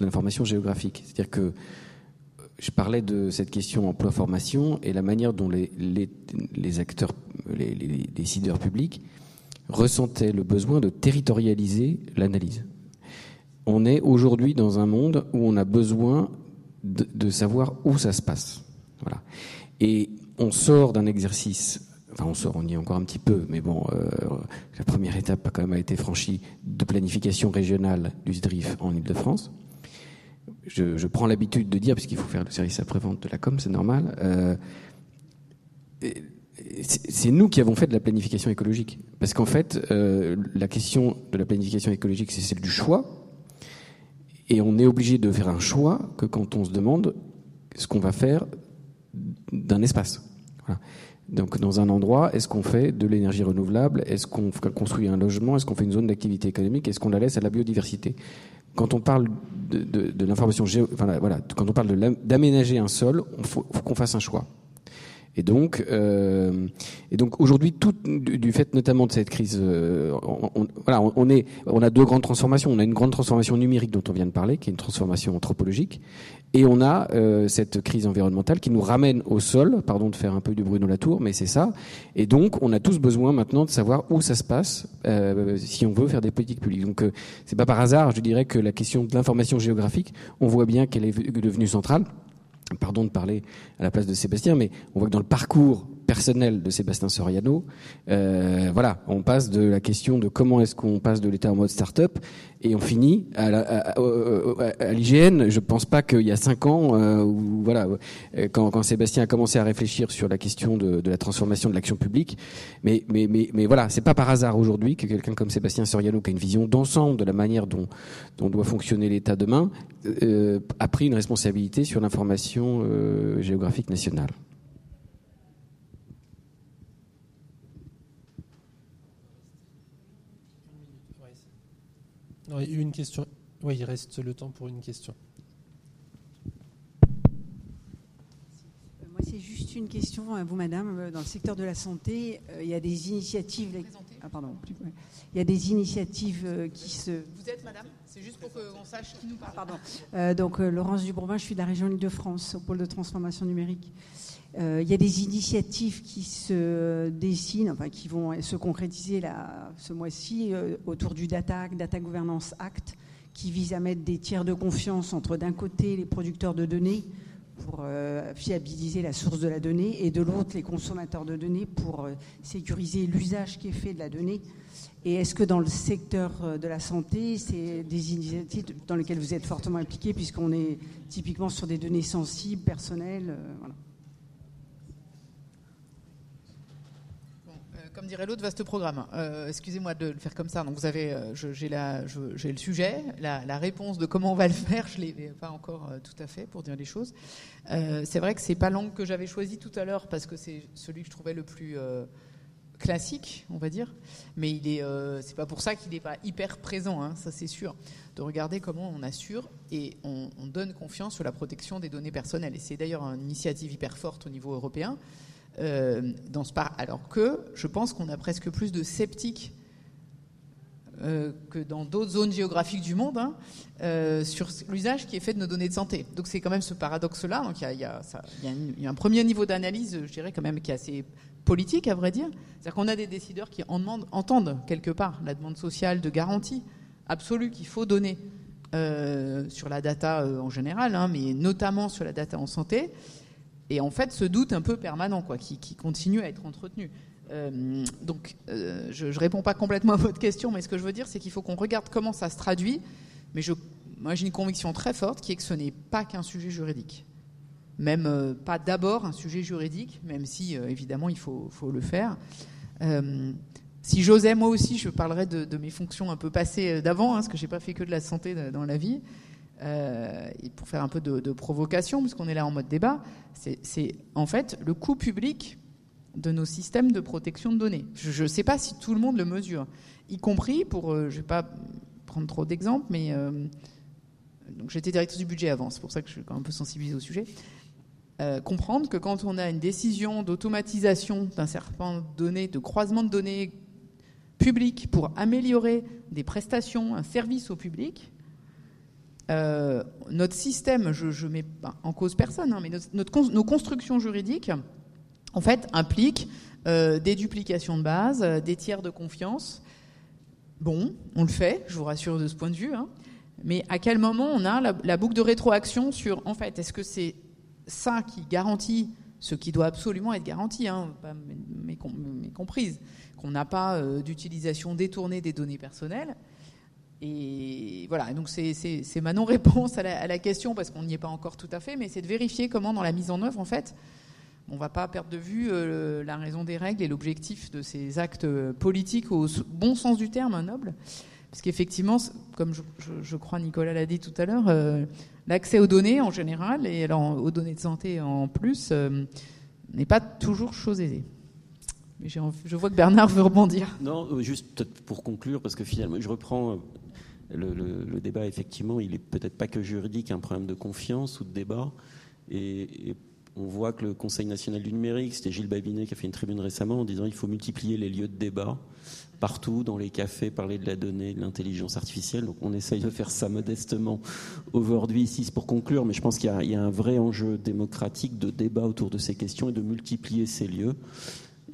l'information géographique. C'est-à-dire que je parlais de cette question emploi-formation et la manière dont les, les, acteurs, les, décideurs publics ressentaient le besoin de territorialiser l'analyse. On est aujourd'hui dans un monde où on a besoin de, savoir où ça se passe. Voilà. Et on sort d'un exercice, enfin on sort, on y est encore un petit peu, mais bon, euh, la première étape a quand même été franchie de planification régionale du SDRIF en Ile-de-France je, prends l'habitude de dire, puisqu'il faut faire le service après-vente de la com, c'est normal, euh, c'est nous qui avons fait de la planification écologique. Parce qu'en fait, euh, la question de la planification écologique, c'est celle du choix. Et on est obligé de faire un choix que quand on se demande ce qu'on va faire d'un espace. Donc dans un endroit, est-ce qu'on fait de l'énergie renouvelable? Est-ce qu'on construit un logement? Est-ce qu'on fait une zone d'activité économique? Est-ce qu'on la laisse à la biodiversité? Quand on parle de, l'information enfin, quand on parle d'aménager un sol, il faut qu'on fasse un choix. Et donc, euh, et donc aujourd'hui, tout du, fait notamment de cette crise, euh, on, voilà, on, est, on a deux grandes transformations. On a une grande transformation numérique dont on vient de parler, qui est une transformation anthropologique, et on a euh, cette crise environnementale qui nous ramène au sol. Pardon de faire un peu du Bruno Latour, mais c'est ça. Et donc, on a tous besoin maintenant de savoir où ça se passe euh, si on veut faire des politiques publiques. Donc, euh, c'est pas par hasard, je dirais que la question de l'information géographique, on voit bien qu'elle est devenue centrale pardon de parler à la place de Sébastien, mais on voit que dans le parcours personnel de Sébastien Soriano, euh, voilà, on passe de la question de comment est-ce qu'on passe de l'état en mode start-up et on finit à, l'IGN. Je pense pas qu'il y a cinq ans, euh, voilà, quand, quand, Sébastien a commencé à réfléchir sur la question de, la transformation de l'action publique, mais, mais, mais, mais voilà, c'est pas par hasard aujourd'hui que quelqu'un comme Sébastien Soriano, qui a une vision d'ensemble de la manière dont, dont doit fonctionner l'État demain, euh, a pris une responsabilité sur l'information euh, géographique nationale. Une question. Oui, il reste le temps pour une question. Moi, c'est juste une question à vous, madame. Dans le secteur de la santé, euh, il y a des initiatives. Ah, pardon. Il y a des initiatives euh, qui se. Vous êtes madame C'est juste pour qu'on sache qui nous parle. pardon. Euh, donc, Laurence Dubrovin, je suis de la région Île-de-France, au pôle de transformation numérique. Il y a des initiatives qui se dessinent, enfin qui vont se concrétiser là, ce mois-ci autour du Data Data Governance Act, qui vise à mettre des tiers de confiance entre d'un côté les producteurs de données pour euh, fiabiliser la source de la donnée et de l'autre les consommateurs de données pour euh, sécuriser l'usage qui est fait de la donnée. Et est-ce que dans le secteur euh, de la santé, c'est des initiatives dans lesquelles vous êtes fortement impliqués puisqu'on est typiquement sur des données sensibles, personnelles. Comme dirait l'autre, vaste programme. Euh, excusez-moi de le faire comme ça. Donc vous avez, euh, j'ai le sujet, la, réponse de comment on va le faire. Je l'ai pas encore euh, tout à fait pour dire les choses. c'est vrai que c'est pas l'angle que j'avais choisi tout à l'heure parce que c'est celui que je trouvais le plus classique, on va dire, mais il est, c'est pas pour ça qu'il n'est pas hyper présent, hein, ça c'est sûr. De regarder comment on assure et on, donne confiance sur la protection des données personnelles. Et c'est d'ailleurs une initiative hyper forte au niveau européen. Dans ce par... Alors que je pense qu'on a presque plus de sceptiques euh, que dans d'autres zones géographiques du monde hein, euh, sur l'usage qui est fait de nos données de santé. Donc c'est quand même ce paradoxe-là. Donc il y, a, un premier niveau d'analyse, je dirais quand même, qui est assez politique, à vrai dire. C'est-à-dire qu'on a des décideurs qui entendent quelque part la demande sociale de garantie absolue qu'il faut donner euh, sur la data en général, hein, mais notamment sur la data en santé. Et en fait, ce doute un peu permanent, quoi, qui, continue à être entretenu. Euh, donc, euh, je ne réponds pas complètement à votre question, mais ce que je veux dire, c'est qu'il faut qu'on regarde comment ça se traduit. Mais je, moi, j'ai une conviction très forte qui est que ce n'est pas qu'un sujet juridique. Même euh, pas d'abord un sujet juridique, même si, évidemment, il faut, le faire. si j'osais, moi aussi, je parlerais de, mes fonctions un peu passées d'avant, hein, parce que je n'ai pas fait que de la santé dans la vie. Et pour faire un peu de, provocation, puisqu'on est là en mode débat, c'est en fait le coût public de nos systèmes de protection de données. Je ne sais pas si tout le monde le mesure, y compris pour, euh, je ne vais pas prendre trop d'exemples, mais euh, j'étais directrice du budget avant, c'est pour ça que je suis quand même un peu sensibilisée au sujet. Euh, comprendre que quand on a une décision d'automatisation d'un certain de données, de croisement de données publiques pour améliorer des prestations, un service au public, notre système, je ne mets pas en cause personne, hein, mais nos constructions juridiques en fait, implique euh, des duplications de base, euh, des tiers de confiance. Bon, on le fait, je vous rassure de ce point de vue. Hein. mais à quel moment on a la, boucle de rétroaction sur, en fait, est-ce que c'est ça qui garantit ce qui doit absolument être garanti, hein, mais, comprise, qu'on n'a pas euh, d'utilisation détournée des données personnelles. Et voilà, donc c'est ma non-réponse à, la question, parce qu'on n'y est pas encore tout à fait, mais c'est de vérifier comment, dans la mise en œuvre, en fait, on ne va pas perdre de vue euh, la raison des règles et l'objectif de ces actes euh, politiques au bon sens du terme, noble. Parce qu'effectivement, comme je, crois Nicolas l'a dit tout à l'heure, euh, l'accès aux données en général, et aux données de santé en plus, n'est pas toujours chose aisée. Je vois que Bernard veut rebondir. Non, juste pour conclure, parce que finalement, je reprends le, débat, effectivement, il est peut-être pas que juridique, un problème de confiance ou de débat. Et, et on voit que le Conseil national du numérique, c'était Gilles Babinet qui a fait une tribune récemment en disant qu'il faut multiplier les lieux de débat partout, dans les cafés, parler de la donnée, de l'intelligence artificielle. Donc on essaye de faire ça modestement aujourd'hui ici pour conclure, mais je pense qu'il y, a un vrai enjeu démocratique de débat autour de ces questions et de multiplier ces lieux.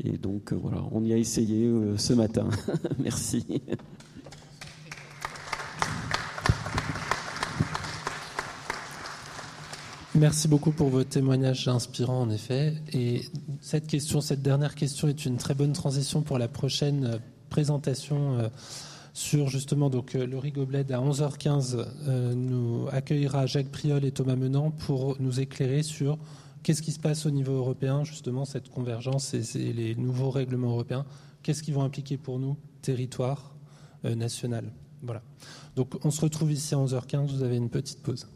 Et donc euh, voilà, on y a essayé euh, ce matin. Merci. Merci beaucoup pour vos témoignages inspirants, en effet. Et cette question, cette dernière question est une très bonne transition pour la prochaine euh, présentation euh, sur justement donc euh, Laurie à 11h15 nous accueillera Jacques Priol et Thomas Menant pour nous éclairer sur qu'est-ce qui se passe au niveau européen, justement cette convergence et, les nouveaux règlements européens, qu'est-ce qu'ils vont impliquer pour nous, territoire national? Voilà. Donc on se retrouve ici à 11h15, vous avez une petite pause.